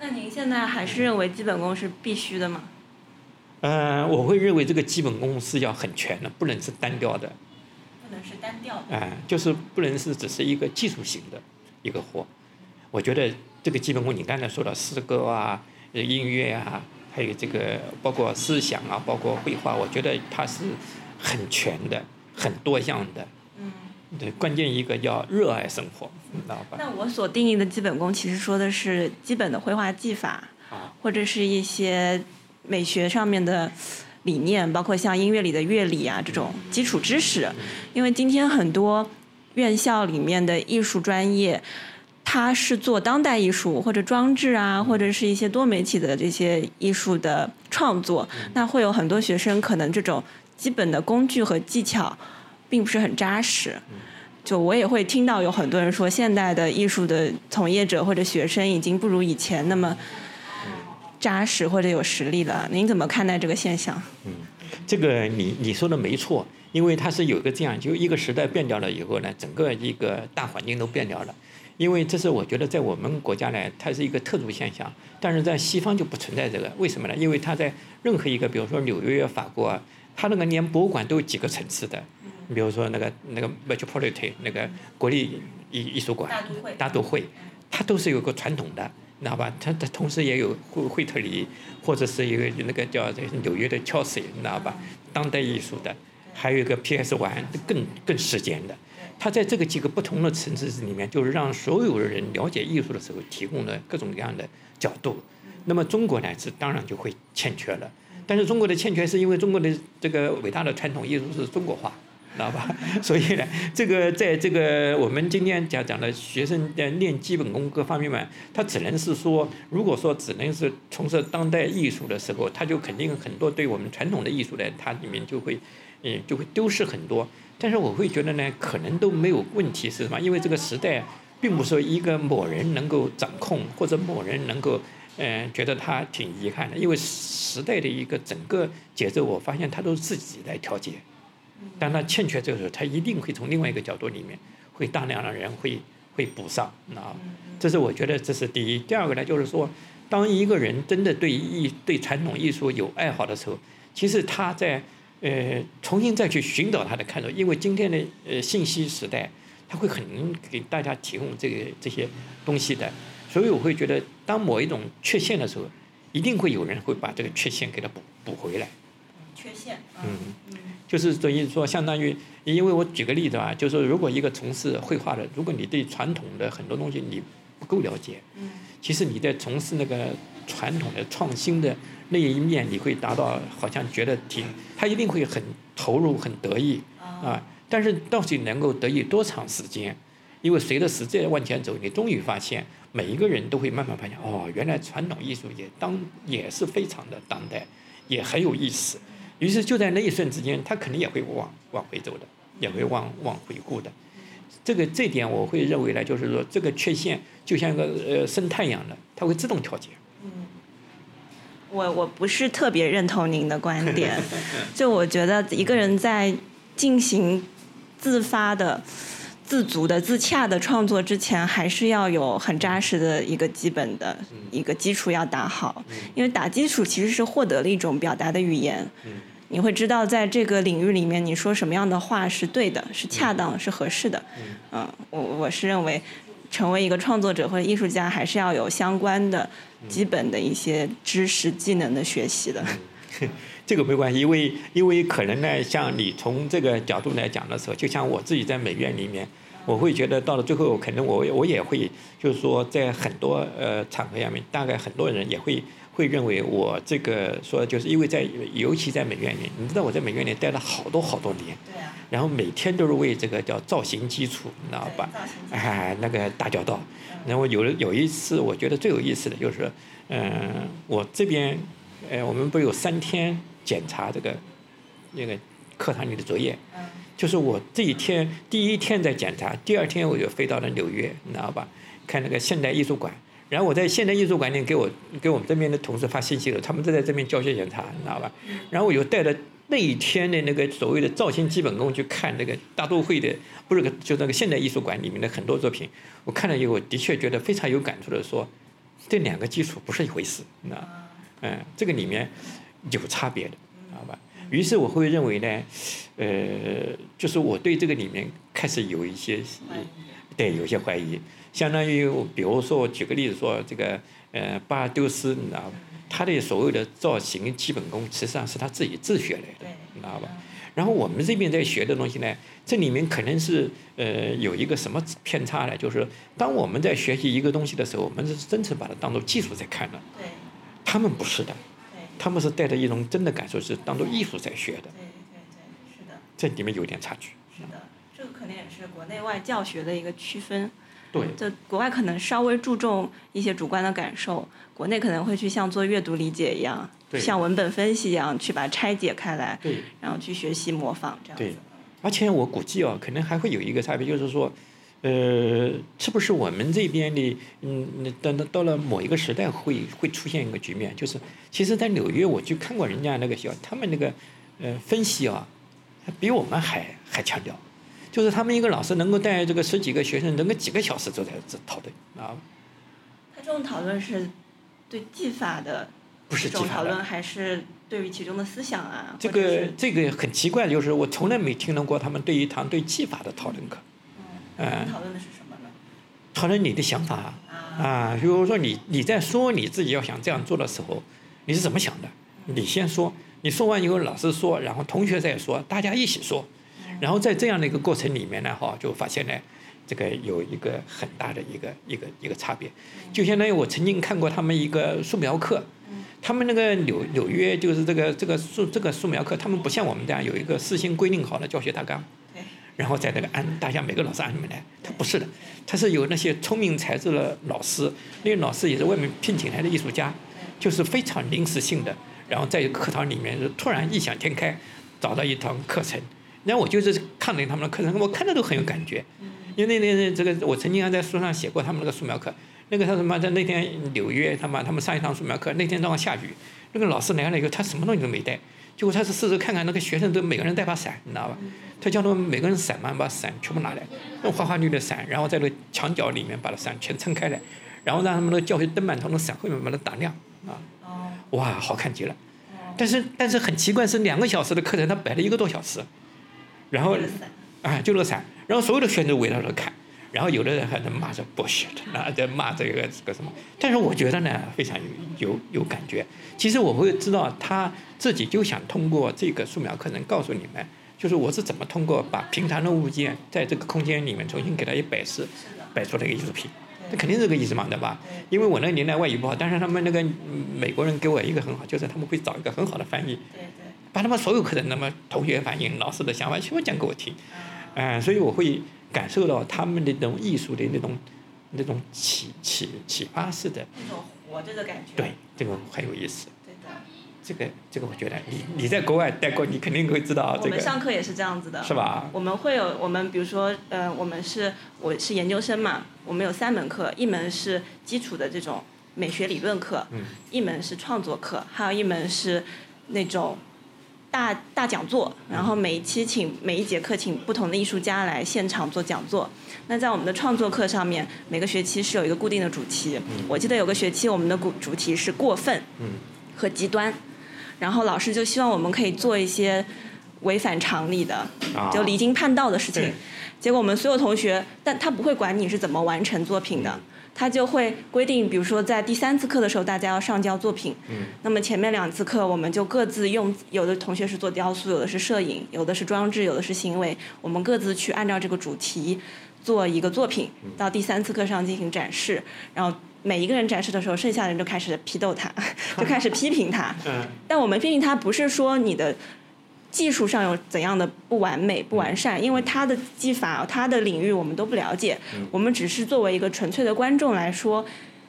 Speaker 1: 那您现在还是认为基本功是必须的吗？
Speaker 2: 嗯，我会认为这个基本功是要很全的，不能是单调的。
Speaker 1: 不能是单调的。
Speaker 2: 哎，就是不能是只是一个技术型的一个活。我觉得这个基本功，你刚才说的诗歌啊、音乐啊，还有这个包括思想啊、包括绘画，我觉得它是很全的、很多样的。
Speaker 1: 嗯。
Speaker 2: 对，关键一个要热爱生活，知道吧？
Speaker 1: 那我所定义的基本功，其实说的是基本的绘画技法，或者是一些美学上面的。理念包括像音乐里的乐理啊这种基础知识，因为今天很多院校里面的艺术专业，它是做当代艺术或者装置啊，或者是一些多媒体的这些艺术的创作，那会有很多学生可能这种基本的工具和技巧并不是很扎实。就我也会听到有很多人说，现代的艺术的从业者或者学生已经不如以前那么。扎实或者有实力了，您怎么看待这个现象？
Speaker 2: 嗯，这个你你说的没错，因为它是有一个这样，就一个时代变掉了以后呢，整个一个大环境都变掉了。因为这是我觉得在我们国家呢，它是一个特殊现象，但是在西方就不存在这个。为什么呢？因为它在任何一个，比如说纽约、法国，它那个连博物馆都有几个层次的。比如说那个那个 Metropolitan 那个国立艺艺术馆，
Speaker 1: 大都会，
Speaker 2: 大都会，它都是有个传统的。知道吧？它它同时也有惠惠特里，或者是一个那个叫纽约的乔斯，你知道吧？当代艺术的，还有一个 P.S. One 更更时间的。它在这个几个不同的层次里面，就是让所有的人了解艺术的时候，提供了各种各样的角度。那么中国呢，是当然就会欠缺了。但是中国的欠缺，是因为中国的这个伟大的传统艺术是中国化。知道吧？所以呢，这个在这个我们今天讲讲的学生在练基本功各方面嘛，他只能是说，如果说只能是从事当代艺术的时候，他就肯定很多对我们传统的艺术呢，它里面就会，嗯，就会丢失很多。但是我会觉得呢，可能都没有问题是什么？因为这个时代，并不是说一个某人能够掌控，或者某人能够，嗯，觉得他挺遗憾的。因为时代的一个整个节奏，我发现他都自己来调节。当他欠缺这个时候，他一定会从另外一个角度里面，会大量的人会会补上，啊，这是我觉得这是第一。第二个呢，就是说，当一个人真的对艺对传统艺术有爱好的时候，其实他在呃重新再去寻找他的看头，因为今天的呃信息时代，他会很给大家提供这个这些东西的，所以我会觉得，当某一种缺陷的时候，一定会有人会把这个缺陷给他补补回来。
Speaker 1: 缺陷，嗯。
Speaker 2: 就是等于说，相当于，因为我举个例子啊，就是说，如果一个从事绘画的，如果你对传统的很多东西你不够了解，其实你在从事那个传统的创新的那一面，你会达到好像觉得挺，他一定会很投入、很得意啊。但是到底能够得意多长时间？因为随着时间往前走，你终于发现，每一个人都会慢慢发现，哦，原来传统艺术也当也是非常的当代，也很有意思。于是就在那一瞬之间，他肯定也会往往回走的，也会往往回顾的。这个这点我会认为呢，就是说这个缺陷就像一个呃生态一样的，它会自动调节。
Speaker 1: 嗯。我我不是特别认同您的观点，就我觉得一个人在进行自发的、自足的、自洽的创作之前，还是要有很扎实的一个基本的一个基础要打好，因为打基础其实是获得了一种表达的语言。你会知道，在这个领域里面，你说什么样的话是对的，是恰当，是合适的。嗯，我我是认为，成为一个创作者或者艺术家，还是要有相关的基本的一些知识技能的学习的。
Speaker 2: 这个没关系，因为因为可能呢，像你从这个角度来讲的时候，就像我自己在美院里面，我会觉得到了最后，可能我我也会，就是说在很多呃场合下面，大概很多人也会。会认为我这个说，就是因为在尤其在美院里，你知道我在美院里待了好多好多年，
Speaker 1: 对啊，
Speaker 2: 然后每天都是为这个叫造型基础，你知道吧？哎，那个打交道。然后有了有一次，我觉得最有意思的就是，嗯，我这边，呃，我们不有三天检查这个那个课堂里的作业，
Speaker 1: 嗯，
Speaker 2: 就是我这一天第一天在检查，第二天我就飞到了纽约，你知道吧？看那个现代艺术馆。然后我在现代艺术馆里给我给我们这边的同事发信息了，他们都在这边教学检查，你知道吧？然后我又带着那一天的那个所谓的造型基本功去看那个大都会的，不是个就那个现代艺术馆里面的很多作品，我看了以后的确觉得非常有感触的说，这两个基础不是一回事，那嗯，这个里面有差别的，知道吧？于是我会认为呢，呃，就是我对这个里面开始有一些，对，有些怀疑。相当于，比如说，我举个例子说，这个，呃，巴尔丢斯，你知道吧？他的所谓的造型基本功，实际上是他自己自学来的，你知道吧？然后我们这边在学的东西呢，这里面可能是，呃，有一个什么偏差呢？就是当我们在学习一个东西的时候，我们是真正把它当做技术在看的。他们不是的。
Speaker 1: 对。
Speaker 2: 他们是带着一种真的感受，是当做艺术在学的。
Speaker 1: 对对对，是的。
Speaker 2: 这里面有点差距。
Speaker 1: 是的，这个可能也是国内外教学的一个区分。
Speaker 2: 对，
Speaker 1: 就国外可能稍微注重一些主观的感受，国内可能会去像做阅读理解一样，像文本分析一样去把它拆解开来，然后去学习模仿这样
Speaker 2: 子。而且我估计哦，可能还会有一个差别，就是说，呃，是不是我们这边的，嗯，等到到了某一个时代会会出现一个局面，就是其实，在纽约我去看过人家那个学校，他们那个呃分析啊，比我们还还强调。就是他们一个老师能够带这个十几个学生，能够几个小时都在这讨论啊。
Speaker 1: 他这种讨论是对技法的，
Speaker 2: 不是
Speaker 1: 这种讨论，还是对于其中的思想啊？
Speaker 2: 这个这个很奇怪，就是我从来没听到过他们对一堂对技法的讨论课。
Speaker 1: 嗯。讨论的是什么呢？
Speaker 2: 讨论你的想法啊，比如说你你在说你自己要想这样做的时候，你是怎么想的？你先说，你说完以后老师说，然后同学再说，大家一起说。然后在这样的一个过程里面呢，哈，就发现呢，这个有一个很大的一个一个一个差别，就相当于我曾经看过他们一个素描课，他们那个纽纽约就是这个这个素这个素描课，他们不像我们这样有一个事先规定好的教学大纲，然后在那个按大家每个老师按里面来，他不是的，他是有那些聪明才智的老师，那个老师也是外面聘请来的艺术家，就是非常临时性的，然后在课堂里面突然异想天开，找到一堂课程。那我就是看了他们的课程，我看着都很有感觉。因为那那这个，我曾经还在书上写过他们那个素描课。那个他什么在那天纽约，他妈他们上一堂素描课，那天正好下雨。那个老师来了以后，他什么东西都没带，结果他是试着看看那个学生都每个人带把伞，你知道吧？他叫他们每个人伞嘛，把伞全部拿来，用花花绿绿的伞，然后在那墙角里面把那伞全撑开来，然后让他们那个教学灯板从那伞后面把它打亮啊。哇，好看极了。但是但是很奇怪，是两个小时的课程，他摆了一个多小时。然后，啊，就那个伞，然后所有的学生都围绕着看，然后有的人还在骂着 bullshit，啊，在骂这个这个什么，但是我觉得呢，非常有有有感觉。其实我会知道他自己就想通过这个素描课程告诉你们，就是我是怎么通过把平常的物件在这个空间里面重新给它一摆设，摆出来一个艺术品。那肯定是这个意思嘛，对吧？因为我那个年代外语不好，但是他们那个美国人给我一个很好，就是他们会找一个很好的翻译。把他们所有课程，那么同学反应、老师的想法全部讲给我听，嗯，所以我会感受到他们的那种艺术的那种、那种启启启发式的。
Speaker 1: 那种活着的感觉。
Speaker 2: 对，这个很有意思。
Speaker 1: 对的。
Speaker 2: 这个这个，我觉得你你在国外待过，你肯定会知道这个。我
Speaker 1: 们上课也是这样子的。
Speaker 2: 是吧？
Speaker 1: 我们会有我们，比如说，呃，我们是我是研究生嘛，我们有三门课，一门是基础的这种美学理论课，
Speaker 2: 嗯
Speaker 1: 一门是创作课，还有一门是那种大大讲座，然后每一期请每一节课请不同的艺术家来现场做讲座。那在我们的创作课上面，每个学期是有一个固定的主题。我记得有个学期我们的主主题是过分
Speaker 2: 嗯
Speaker 1: 和极端，然后老师就希望我们可以做一些违反常理的，
Speaker 2: 啊
Speaker 1: 就离经叛道的事情。结果我们所有同学，但他不会管你是怎么完成作品的，他就会规定，比如说在第三次课的时候，大家要上交作品。
Speaker 2: 嗯
Speaker 1: 那么前面两次课，我们就各自用，有的同学是做雕塑，有的是摄影，有的是装置，有的是行为，我们各自去按照这个主题做一个作品，到第三次课上进行展示，然后。每一个人展示的时候，剩下的人就开始批斗他，就开始批评他。
Speaker 2: 嗯
Speaker 1: 但我们批评他不是说你的技术上有怎样的不完美、不完善，因为他的技法、他的领域我们都不了解，我们只是作为一个纯粹的观众来说，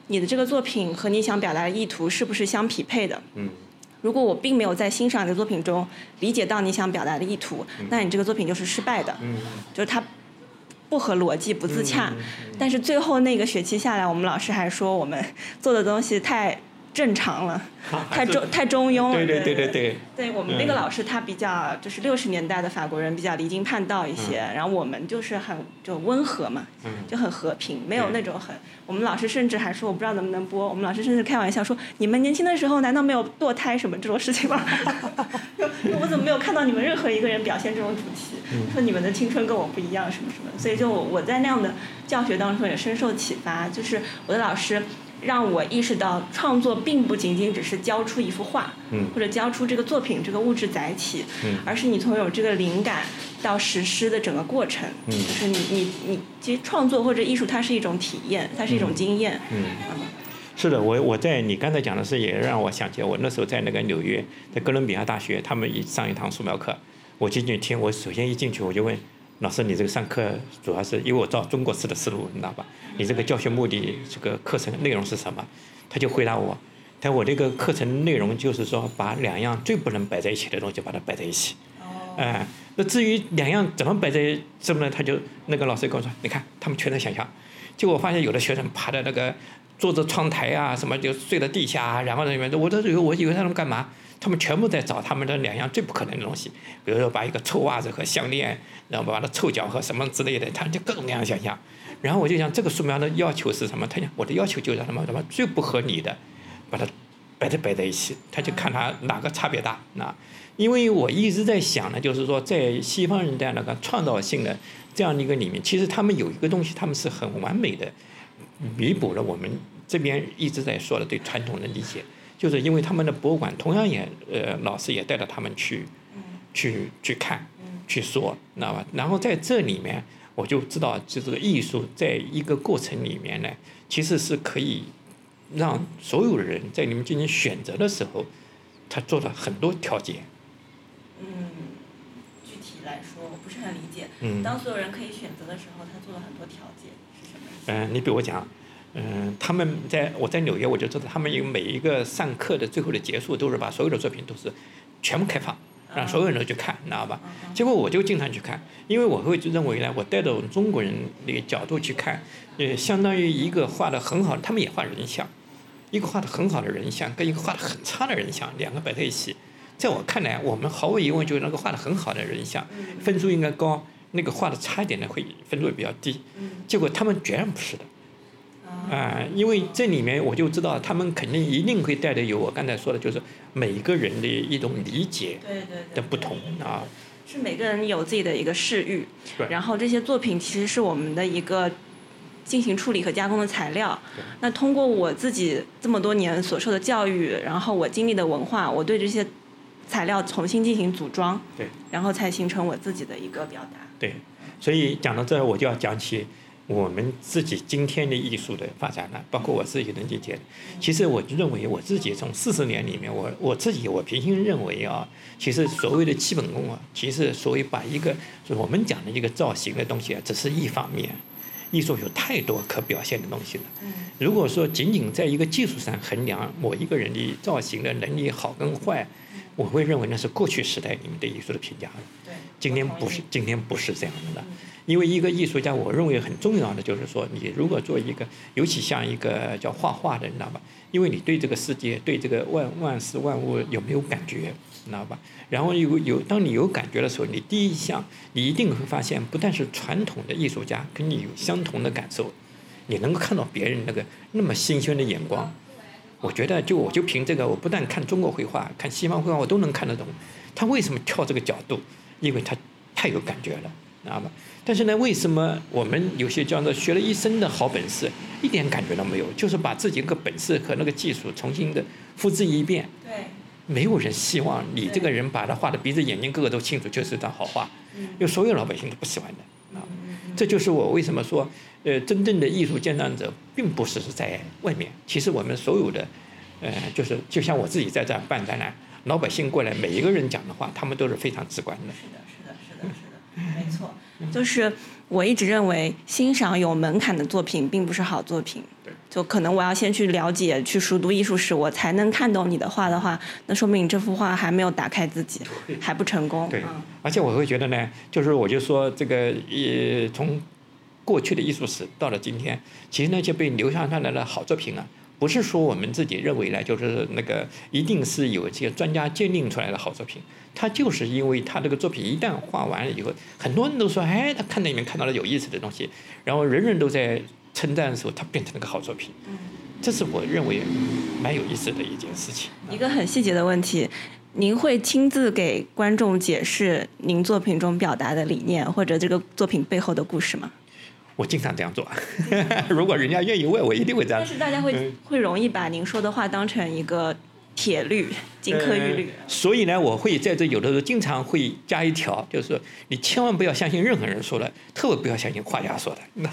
Speaker 1: 你的这个作品和你想表达的意图是不是相匹配的？
Speaker 2: 嗯。
Speaker 1: 如果我并没有在欣赏你的作品中理解到你想表达的意图，那你这个作品就是失败的，
Speaker 2: 嗯。
Speaker 1: 就是它不合逻辑、不自洽。
Speaker 2: 嗯。
Speaker 1: 但是最后那个学期下来，我们老师还说我们做的东西太正常了，太中太中庸了。
Speaker 2: 对对对
Speaker 1: 对
Speaker 2: 对对，
Speaker 1: 我们那个老师，他比较就是六十年代的法国人，比较离经叛道一些，然后我们就是很就温和嘛，
Speaker 2: 嗯
Speaker 1: 就很和平，没有那种很。我们老师甚至还说，我不知道能不能播，我们老师甚至开玩笑说，你们年轻的时候难道没有堕胎什么这种事情吗？我怎么没有看到你们任何一个人表现这种主题？说你们的青春跟我不一样什么什么，所以就我我在那样的教学当中也深受启发，就是我的老师。让我意识到，创作并不仅仅只是交出一幅画，
Speaker 2: 嗯。
Speaker 1: 或者交出这个作品这个物质载体，
Speaker 2: 嗯。
Speaker 1: 而是你从有这个灵感到实施的整个过程，
Speaker 2: 嗯。
Speaker 1: 就是你你你，其实创作或者艺术它是一种体验，它是一种经验，
Speaker 2: 嗯。是的，我我在你刚才讲的是，也让我想起我那时候在那个纽约，在哥伦比亚大学，他们一上一堂素描课，我进去听，我首先一进去我就问老师，你这个上课主要是因为我照中国式的思路，你知道吧？你这个教学目的，这个课程内容是什么？他就回答我，他说我这个课程内容就是说把两样最不能摆在一起的东西把它摆在一起。哎，那至于两样怎么摆在这么呢？他就那个老师跟我说，你看他们全在想象，结果我发现有的学生趴在那个桌子窗台啊，什么就睡在地下啊，然后那边我都以为我以为他们干嘛？他们全部在找他们的两样最不可能的东西，比如说把一个臭袜子和项链，然后把它臭脚和什么之类的，他就各种各样想象。然后我就想，这个素描的要求是什么？他讲我的要求就是什么什么最不合理的，把它摆在摆在一起，他就看他哪个差别大。那因为我一直在想呢，就是说在西方人的那个创造性的这样的一个里面，其实他们有一个东西，他们是很完美的，弥补了我们这边一直在说的对传统的理解。就是因为他们的博物馆同样也呃，老师也带着他们去去去看，去说，知道吧？然后在这里面，我就知道，就这个艺术在一个过程里面呢，其实是可以让所有人在你们进行选择的时候，他做了很多调节。
Speaker 1: 嗯，具体来说我不是很理解。
Speaker 2: 嗯
Speaker 1: 当所有人可以选择的时候，他做了很多调节，是什么意思？
Speaker 2: 嗯、你比我讲，嗯、他们在我在纽约，我就知道他们有每一个上课的最后的结束都是把所有的作品都是全部开放，让所有人都去看，你知道吧？结果我就经常去看，因为我会认为呢，我带着我们中国人那个角度去看，也，相当于一个画的很好，他们也画人像，一个画的很好的人像跟一个画的很差的人像，两个摆在一起，在我看来，我们毫无疑问就是那个画的很好的人像，分数应该高，那个画的差一点的会分数比较低，结果他们决然不是的。啊、因为这里面我就知道，他们肯定一定会带着有我刚才说的，就是每个人的一种理解
Speaker 1: 对对对
Speaker 2: 的不同啊。
Speaker 1: 是每个人有自己的一个视域
Speaker 2: 对，
Speaker 1: 然后这些作品其实是我们的一个进行处理和加工的材料。那通过我自己这么多年所受的教育，然后我经历的文化，我对这些材料重新进行组装，
Speaker 2: 对
Speaker 1: 然后才形成我自己的一个表达。
Speaker 2: 对，所以讲到这儿，我就要讲起我们自己今天的艺术的发展了，包括我自己的理解。其实我认为我自己从四十年里面，我我自己我平心认为啊，其实所谓的基本功啊，其实所谓把一个我们讲的一个造型的东西啊，只是一方面。艺术有太多可表现的东西了。如果说仅仅在一个技术上衡量某一个人的造型的能力好跟坏，我会认为那是过去时代里面对艺术的评价了。
Speaker 1: 对，
Speaker 2: 今天不是，今天不是这样的了。因为一个艺术家，我认为很重要的就是说，你如果做一个，尤其像一个叫画画的，你知道吧？因为你对这个世界、对这个万万事万物有没有感觉，你知道吧？然后有有，当你有感觉的时候，你第一项，你一定会发现，不但是传统的艺术家跟你有相同的感受，你能够看到别人那个那么新鲜的眼光。我觉得，就我就凭这个，我不但看中国绘画，看西方绘画，我都能看得懂。他为什么跳这个角度？因为他太有感觉了，知道吧？但是呢，为什么我们有些叫做学了一生的好本事，一点感觉都没有？就是把自己那个本事和那个技术重新的复制一遍。
Speaker 1: 对。
Speaker 2: 没有人希望你这个人把他画的鼻子眼睛个个都清楚，就是一张好画。
Speaker 1: 嗯。
Speaker 2: 因为所有老百姓都不喜欢的啊。这就是我为什么说，呃，真正的艺术鉴赏者并不是在外面。其实我们所有的，呃，就是就像我自己在这办展览，老百姓过来，每一个人讲的话，他们都是非常直观的。
Speaker 1: 是的，是的，是的，是的，没错。就是我一直认为，欣赏有门槛的作品并不是好作品。
Speaker 2: 对。
Speaker 1: 就可能我要先去了解、去熟读艺术史，我才能看懂你的画的话，那说明你这幅画还没有打开自己，还不成功。
Speaker 2: 对。而且我会觉得呢，就是我就说这个，呃，从过去的艺术史到了今天，其实那些被留下下来的好作品啊，不是说我们自己认为呢，就是那个一定是有这些专家鉴定出来的好作品。他就是因为他这个作品一旦画完了以后，很多人都说，哎，他看到里面看到了有意思的东西，然后人人都在称赞的时候，他变成了个好作品。
Speaker 1: 嗯，
Speaker 2: 这是我认为蛮有意思的一件事情。
Speaker 1: 一个很细节的问题，您会亲自给观众解释您作品中表达的理念，或者这个作品背后的故事吗？
Speaker 2: 我经常这样做，如果人家愿意问，我一定会这样。
Speaker 1: 但是大家会会容易把您说的话当成一个。铁律，金科玉律。
Speaker 2: 所以呢，我会在这有的时候经常会加一条，就是说你千万不要相信任何人说的，特别不要相信画家说的。那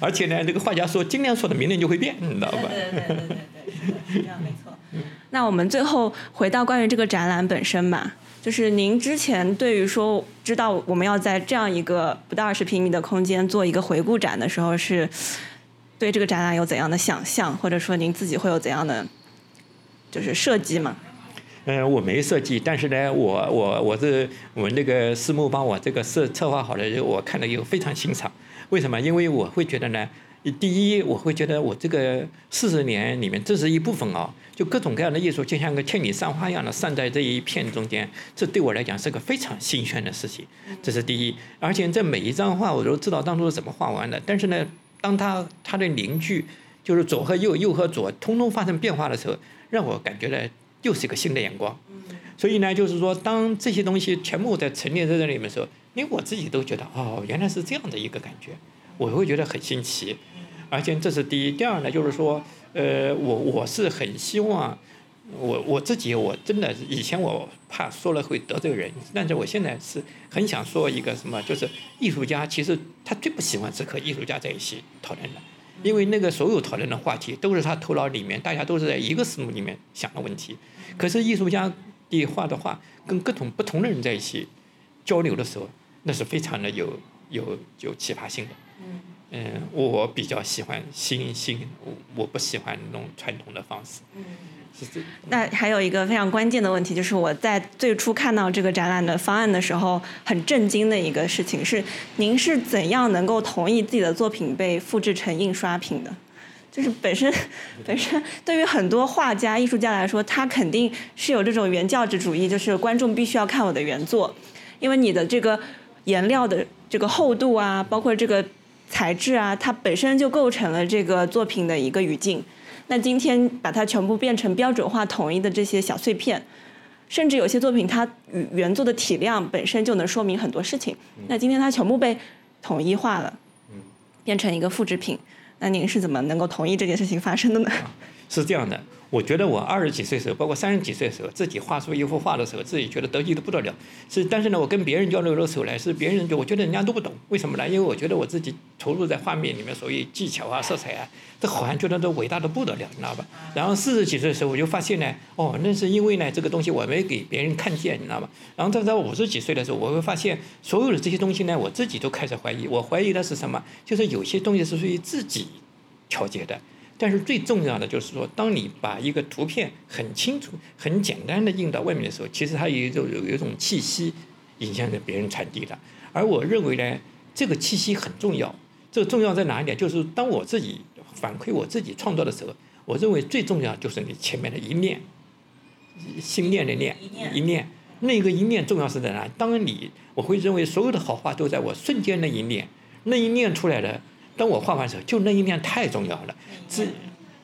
Speaker 2: 而且呢，这个画家说今天说的，明天就会变，你知道吧？
Speaker 1: 对对对对对对，这样没错。那我们最后回到关于这个展览本身吧，就是您之前对于说知道我们要在这样一个不到二十平米的空间做一个回顾展的时候，是对这个展览有怎样的想象，或者说您自己会有怎样的？就是设计吗，
Speaker 2: 嗯，我没设计，但是呢，我我我是我们那个私募帮我这个设策划好了，我看了以后非常欣赏。为什么？因为我会觉得呢，第一，我会觉得我这个四十年里面，这是一部分啊，就各种各样的艺术，就像个千里散花一样的散在这一片中间，这对我来讲是个非常新鲜的事情。这是第一，而且这每一张画我都知道当初是怎么画完的。但是呢，当它它的邻居，就是左和右，右和左，通通发生变化的时候。让我感觉呢，又是一个新的眼光。所以呢，就是说，当这些东西全部在陈列在这里面的时候，连我自己都觉得，哦，原来是这样的一个感觉，我会觉得很新奇。而且这是第一，第二呢，就是说，呃，我我是很希望，我我自己我真的以前我怕说了会得罪人，但是我现在是很想说一个什么，就是艺术家其实他最不喜欢是和艺术家在一起讨论的。因为那个所有讨论的话题都是他头脑里面，大家都是在一个思路里面想的问题。可是艺术家的画的话，跟各种不同的人在一起交流的时候，那是非常的有有有启发性的。嗯，我比较喜欢新新，我我不喜欢那种传统的方式。
Speaker 1: 嗯，是这那还有一个非常关键的问题，就是我在最初看到这个展览的方案的时候，很震惊的一个事情是，您是怎样能够同意自己的作品被复制成印刷品的？就是本身本身对于很多画家、艺术家来说，他肯定是有这种原教旨主义，就是观众必须要看我的原作，因为你的这个颜料的这个厚度啊，包括这个材质啊，它本身就构成了这个作品的一个语境。那今天把它全部变成标准化、统一的这些小碎片，甚至有些作品它与原作的体量本身就能说明很多事情。那今天它全部被统一化了，变成一个复制品。那您是怎么能够同意这件事情发生的呢？
Speaker 2: 是这样的。我觉得我二十几岁的时候，包括三十几岁的时候，自己画出一幅画的时候，自己觉得得意的不得了。是，但是呢，我跟别人交流的时候呢，是别人就我觉得人家都不懂，为什么呢？因为我觉得我自己投入在画面里面，所谓技巧啊、色彩啊，这好像觉得都伟大的不得了，你知道吧？然后四十几岁的时候，我就发现呢，哦，那是因为呢，这个东西我没给别人看见，你知道吗？然后到到五十几岁的时候，我会发现所有的这些东西呢，我自己都开始怀疑。我怀疑的是什么？就是有些东西是属于自己调节的。但是最重要的就是说，当你把一个图片很清楚、很简单的印到外面的时候，其实它有一种有一种气息，影响着别人传递的。而我认为呢，这个气息很重要。这个重要在哪一点？就是当我自己反馈我自己创作的时候，我认为最重要就是你前面的一念，心念的念，一念，那个一念重要是在哪？当你我会认为所有的好话都在我瞬间那一念，那一念出来的，当我画完时候，就那一面太重要了。至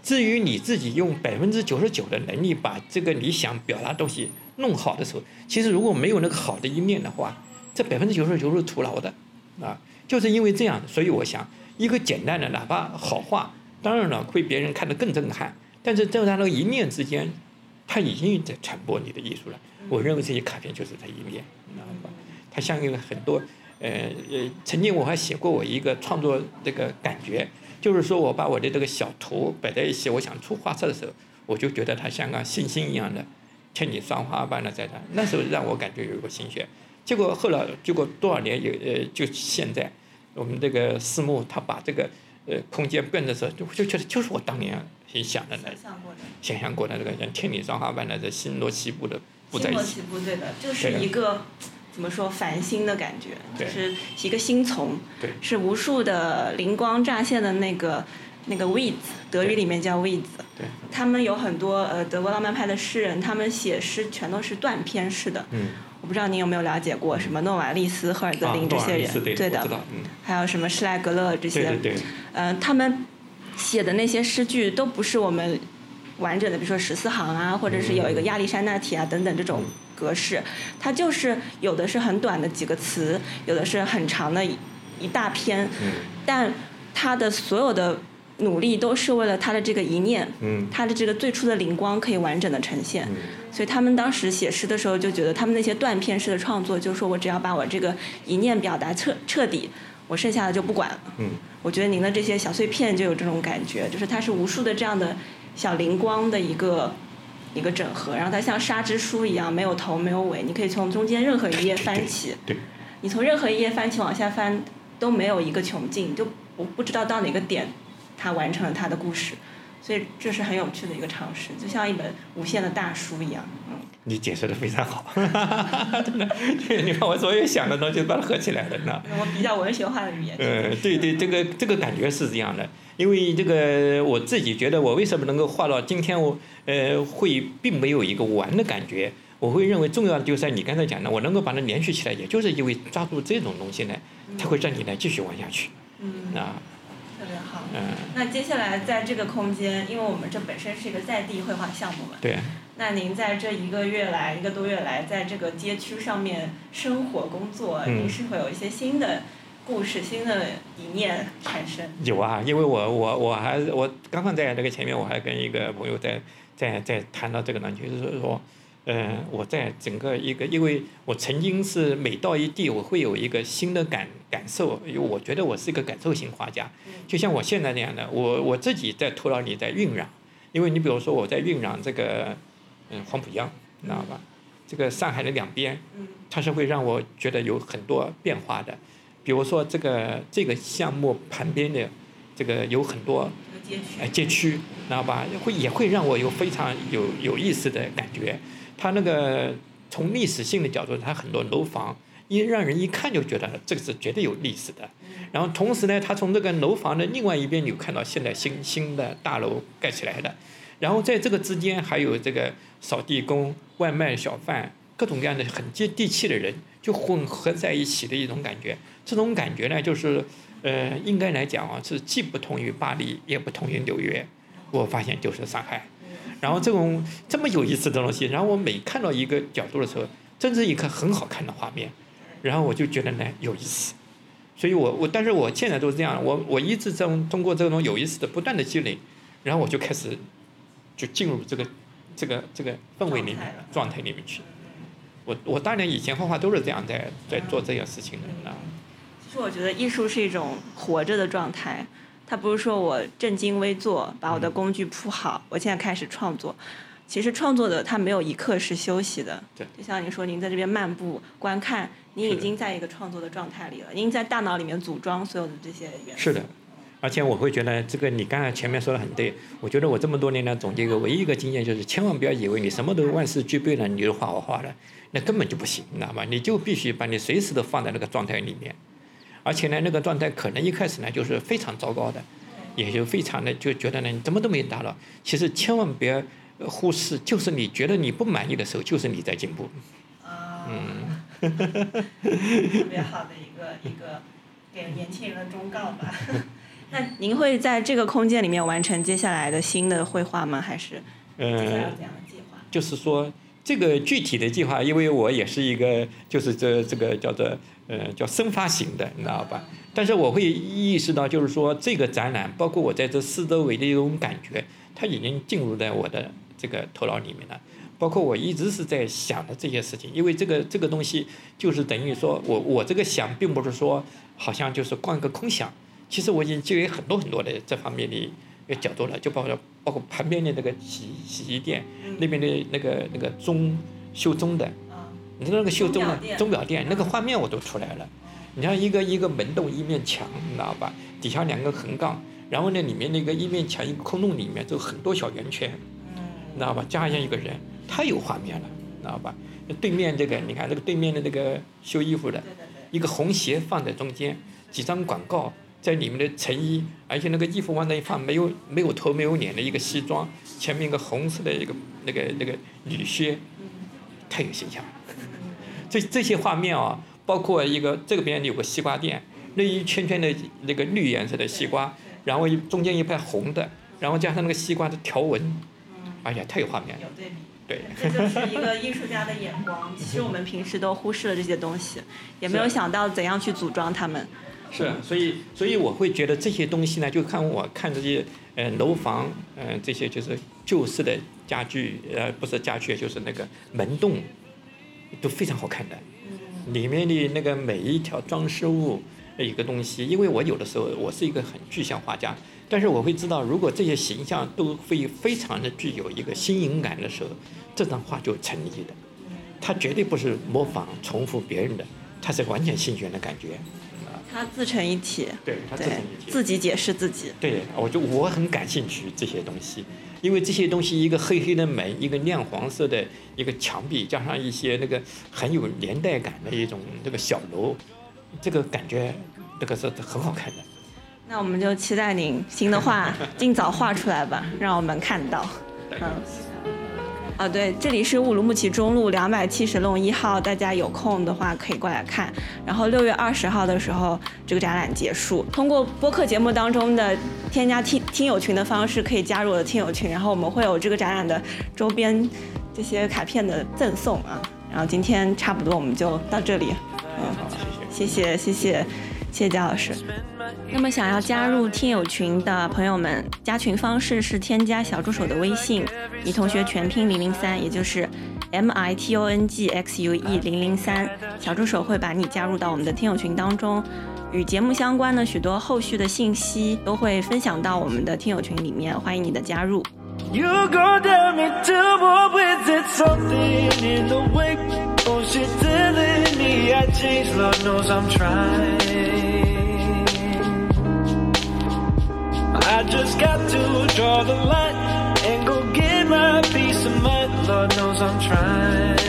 Speaker 2: 至于你自己用百分之九十九的能力把这个你想表达东西弄好的时候，其实如果没有那个好的一面的话，这百分之九十九是徒劳的，啊，就是因为这样，所以我想一个简单的哪怕好画，当然了会别人看得更震撼，但是在他那个一念之间。他已经在传播你的艺术了。我认为这些卡片就是他一面，你知道吧？它像一个很多，呃呃，曾经我还写过我一个创作这个感觉，就是说我把我的这个小图摆在一起，我想出画册的时候，我就觉得它像个星星一样的，千里霜花般的在那。那时候让我感觉有一个心血。结果后来，结果多少年有呃，就现在，我们这个私募他把这个呃空间变的时候，就就觉得就是我当年。很想的
Speaker 1: 那，
Speaker 2: 想象过的那个像千里霜花般的这星罗棋布的布在一起。
Speaker 1: 星罗棋布对的，就是一个怎么说繁星的感觉，就是一个星丛，是无数的灵光乍现的那个那个 weeds，德语里面叫 weeds。
Speaker 2: 对。
Speaker 1: 他们有很多呃德国浪漫派的诗人，他们写诗全都是断篇式的。
Speaker 2: 嗯。
Speaker 1: 我不知道您有没有了解过什么诺瓦利斯、赫尔德林这些人，
Speaker 2: 对
Speaker 1: 的。
Speaker 2: 嗯。
Speaker 1: 还有什么施莱格勒这些？
Speaker 2: 对对对。
Speaker 1: 嗯，他们。写的那些诗句都不是我们完整的，比如说十四行啊，或者是有一个亚历山大体啊等等这种格式，它就是有的是很短的几个词，有的是很长的一大篇，但他的所有的努力都是为了他的这个一念，他的这个最初的灵光可以完整的呈现，所以他们当时写诗的时候就觉得他们那些断片式的创作，就是说我只要把我这个一念表达彻彻底。我剩下的就不管了。
Speaker 2: 嗯，
Speaker 1: 我觉得您的这些小碎片就有这种感觉，就是它是无数的这样的小灵光的一个一个整合，然后它像沙之书一样，没有头没有尾，你可以从中间任何一页翻起。
Speaker 2: 对。
Speaker 1: 你从任何一页翻起往下翻都没有一个穷尽，就我不知道到哪个点，它完成了它的故事，所以这是很有趣的一个尝试，就像一本无限的大书一样。嗯。
Speaker 2: 你解释的非常好，真的，你看我所有想的东西把它合起来了，呢。
Speaker 1: 我比较文学化的语言。嗯，
Speaker 2: 对对，这个这个感觉是这样的，因为这个我自己觉得，我为什么能够画到今天，我呃会并没有一个完的感觉，我会认为重要的就是你刚才讲的，我能够把它连续起来，也就是因为抓住这种东西呢，它会让你来继续玩下去。
Speaker 1: 嗯。
Speaker 2: 啊。
Speaker 1: 嗯。那接下来在这个空间，因为我们这本身是一个在地绘画项目嘛。
Speaker 2: 对。
Speaker 1: 那您在这一个月来，一个多月来，在这个街区上面生活工作，您是否有一些新的故事、新的理念产生？
Speaker 2: 有啊，因为我我我还我刚刚在这个前面，我还跟一个朋友在在在谈到这个呢，就是说，嗯，我在整个一个，因为我曾经是每到一地，我会有一个新的感感受，因为我觉得我是一个感受型画家，就像我现在那样的，我我自己在土壤里在晕染，因为你比如说我在晕染这个。嗯，黄浦江，你知道吧？这个上海的两边，它是会让我觉得有很多变化的。比如说这个这个项目旁边的这个有很多
Speaker 1: 哎
Speaker 2: 街区，知道吧？会也会让我有非常有有意思的感觉。它那个从历史性的角度，它很多楼房一让人一看就觉得这个是绝对有历史的。然后同时呢，它从这个楼房的另外一边，你看到现在新新的大楼盖起来的。然后在这个之间还有这个扫地工、外卖小贩，各种各样的很接地气的人，就混合在一起的一种感觉。这种感觉呢，就是，呃，应该来讲啊，是既不同于巴黎，也不同于纽约。我发现就是上海。然后这种这么有意思的东西，然后我每看到一个角度的时候，真是一个很好看的画面，然后我就觉得呢有意思。所以我我，但是我现在都是这样，我我一直在通过这种有意思的不断的积累，然后我就开始。就进入这个这个这个氛围里面状态里面去。我我当年以前画画都是这样在在做这件事情的啊。
Speaker 1: 其实我觉得艺术是一种活着的状态，它不是说我正襟危坐，把我的工具铺好，我现在开始创作。其实创作的他没有一刻是休息的。
Speaker 2: 对。
Speaker 1: 就像您说，您在这边漫步观看，您已经在一个创作的状态里了，您在大脑里面组装所有的这些元素。
Speaker 2: 是的。而且我会觉得，这个你刚才前面说的很对。我觉得我这么多年来总结一个唯一一个经验，就是千万不要以为你什么都万事俱备了，你就画好画了，那根本就不行，你知道吗？你就必须把你随时都放在那个状态里面。而且呢，那个状态可能一开始呢就是非常糟糕的，也就非常的就觉得呢，你怎么都没达到。其实千万别忽视，就是你觉得你不满意的时候，就是你在进步。
Speaker 1: 啊，嗯，特别好的一个一个给年轻人的忠告吧。那您会在这个空间里面完成接下来的新的绘画吗？还是接下来怎样的计划？
Speaker 2: 就是说。这个具体的计划，因为我也是一个，就是这这个叫做呃叫生发型的，你知道吧？但是我会意识到，就是说这个展览，包括我在这四周围的一种感觉，它已经进入在我的这个头脑里面了。包括我一直是在想的这些事情，因为这个这个东西就是等于说我我这个想，并不是说好像就是光一个空想，其实我已经积累很多很多的这方面的。角度了，就包括包括旁边的那个洗洗衣店，那边的那个那个钟修钟的，你知道那个修钟的钟表店，那个画面我都出来了。你像一个一个门洞一面墙，你知道吧？底下两个横杠，然后呢里面那个一面墙一个空洞里面就很多小圆圈，你知道吧？加上一个人，太有画面了，知道吧？对面这个你看这个对面的那个修衣服的，一个红鞋放在中间，几张广告。在里面的成衣，而且那个衣服往那一放，没有没有头没有脸的一个西装，前面一个红色的一个那个那个女靴，太有形象。这这些画面啊，包括一个这边有个西瓜店，那一圈圈的那个绿颜色的西瓜，然后中间一排红的，然后加上那个西瓜的条纹，哎呀，太有画面。
Speaker 1: 有对比。
Speaker 2: 对。
Speaker 1: 这就是一个艺术家的眼光。其实我们平时都忽视了这些东西，也没有想到怎样去组装它们。
Speaker 2: 是，所以所以我会觉得这些东西呢，就看我看这些呃楼房，嗯这些就是旧式的家具，呃不是家具就是那个门洞，都非常好看的。里面的那个每一条装饰物一个东西，因为我有的时候我是一个很具象画家，但是我会知道，如果这些形象都会非常的具有一个新颖感的时候，这张画就成立的。它绝对不是模仿重复别人的，它是完全新鲜的感觉。
Speaker 1: 它自成一体，
Speaker 2: 对，它自成一体，
Speaker 1: 自己解释自己。
Speaker 2: 对，我就我很感兴趣这些东西，因为这些东西，一个黑黑的门，一个亮黄色的一个墙壁，加上一些那个很有年代感的一种这个小楼，这个感觉，这个是很好看的。
Speaker 1: 那我们就期待您新的画尽早画出来吧，让我们看到。
Speaker 2: 嗯。
Speaker 1: 啊，对，这里是乌鲁木齐中路两百七十弄一号，大家有空的话可以过来看。然后六月二十号的时候，这个展览结束。通过播客节目当中的添加听听友群的方式，可以加入我的听友群。然后我们会有这个展览的周边这些卡片的赠送啊。然后今天差不多我们就到这里，
Speaker 2: 嗯，
Speaker 1: 谢谢谢谢。谢谢贾老师。那么，想要加入听友群的朋友们，加群方式是添加小助手的微信，你同学全拼零零三，也就是 M I T O N G X U E 零零三，小助手会把你加入到我们的听友群当中。与节目相关的许多后续的信息都会分享到我们的听友群里面，欢迎你的加入。I just got to draw the line and go get my peace of mind. Lord knows I'm trying.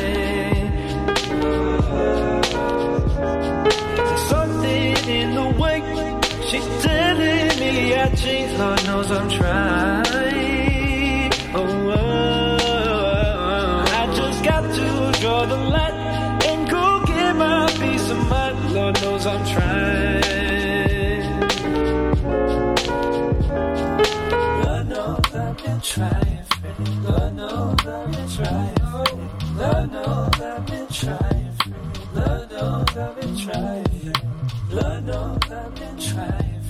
Speaker 1: She's telling me I changed. Lord knows I'm trying. Oh, oh, I just got to draw the line and go get my peace of mind. Lord knows I'm trying. Lord knows I've been trying. Lord knows I've been trying. Lord knows I've been trying. Lord knows I've been trying. Lord knows I've been trying.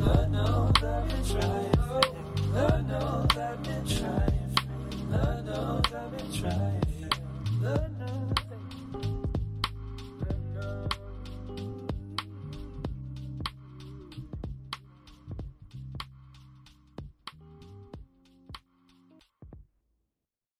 Speaker 1: Lord knows I've been trying. Lord knows I've been trying knows I've been trying.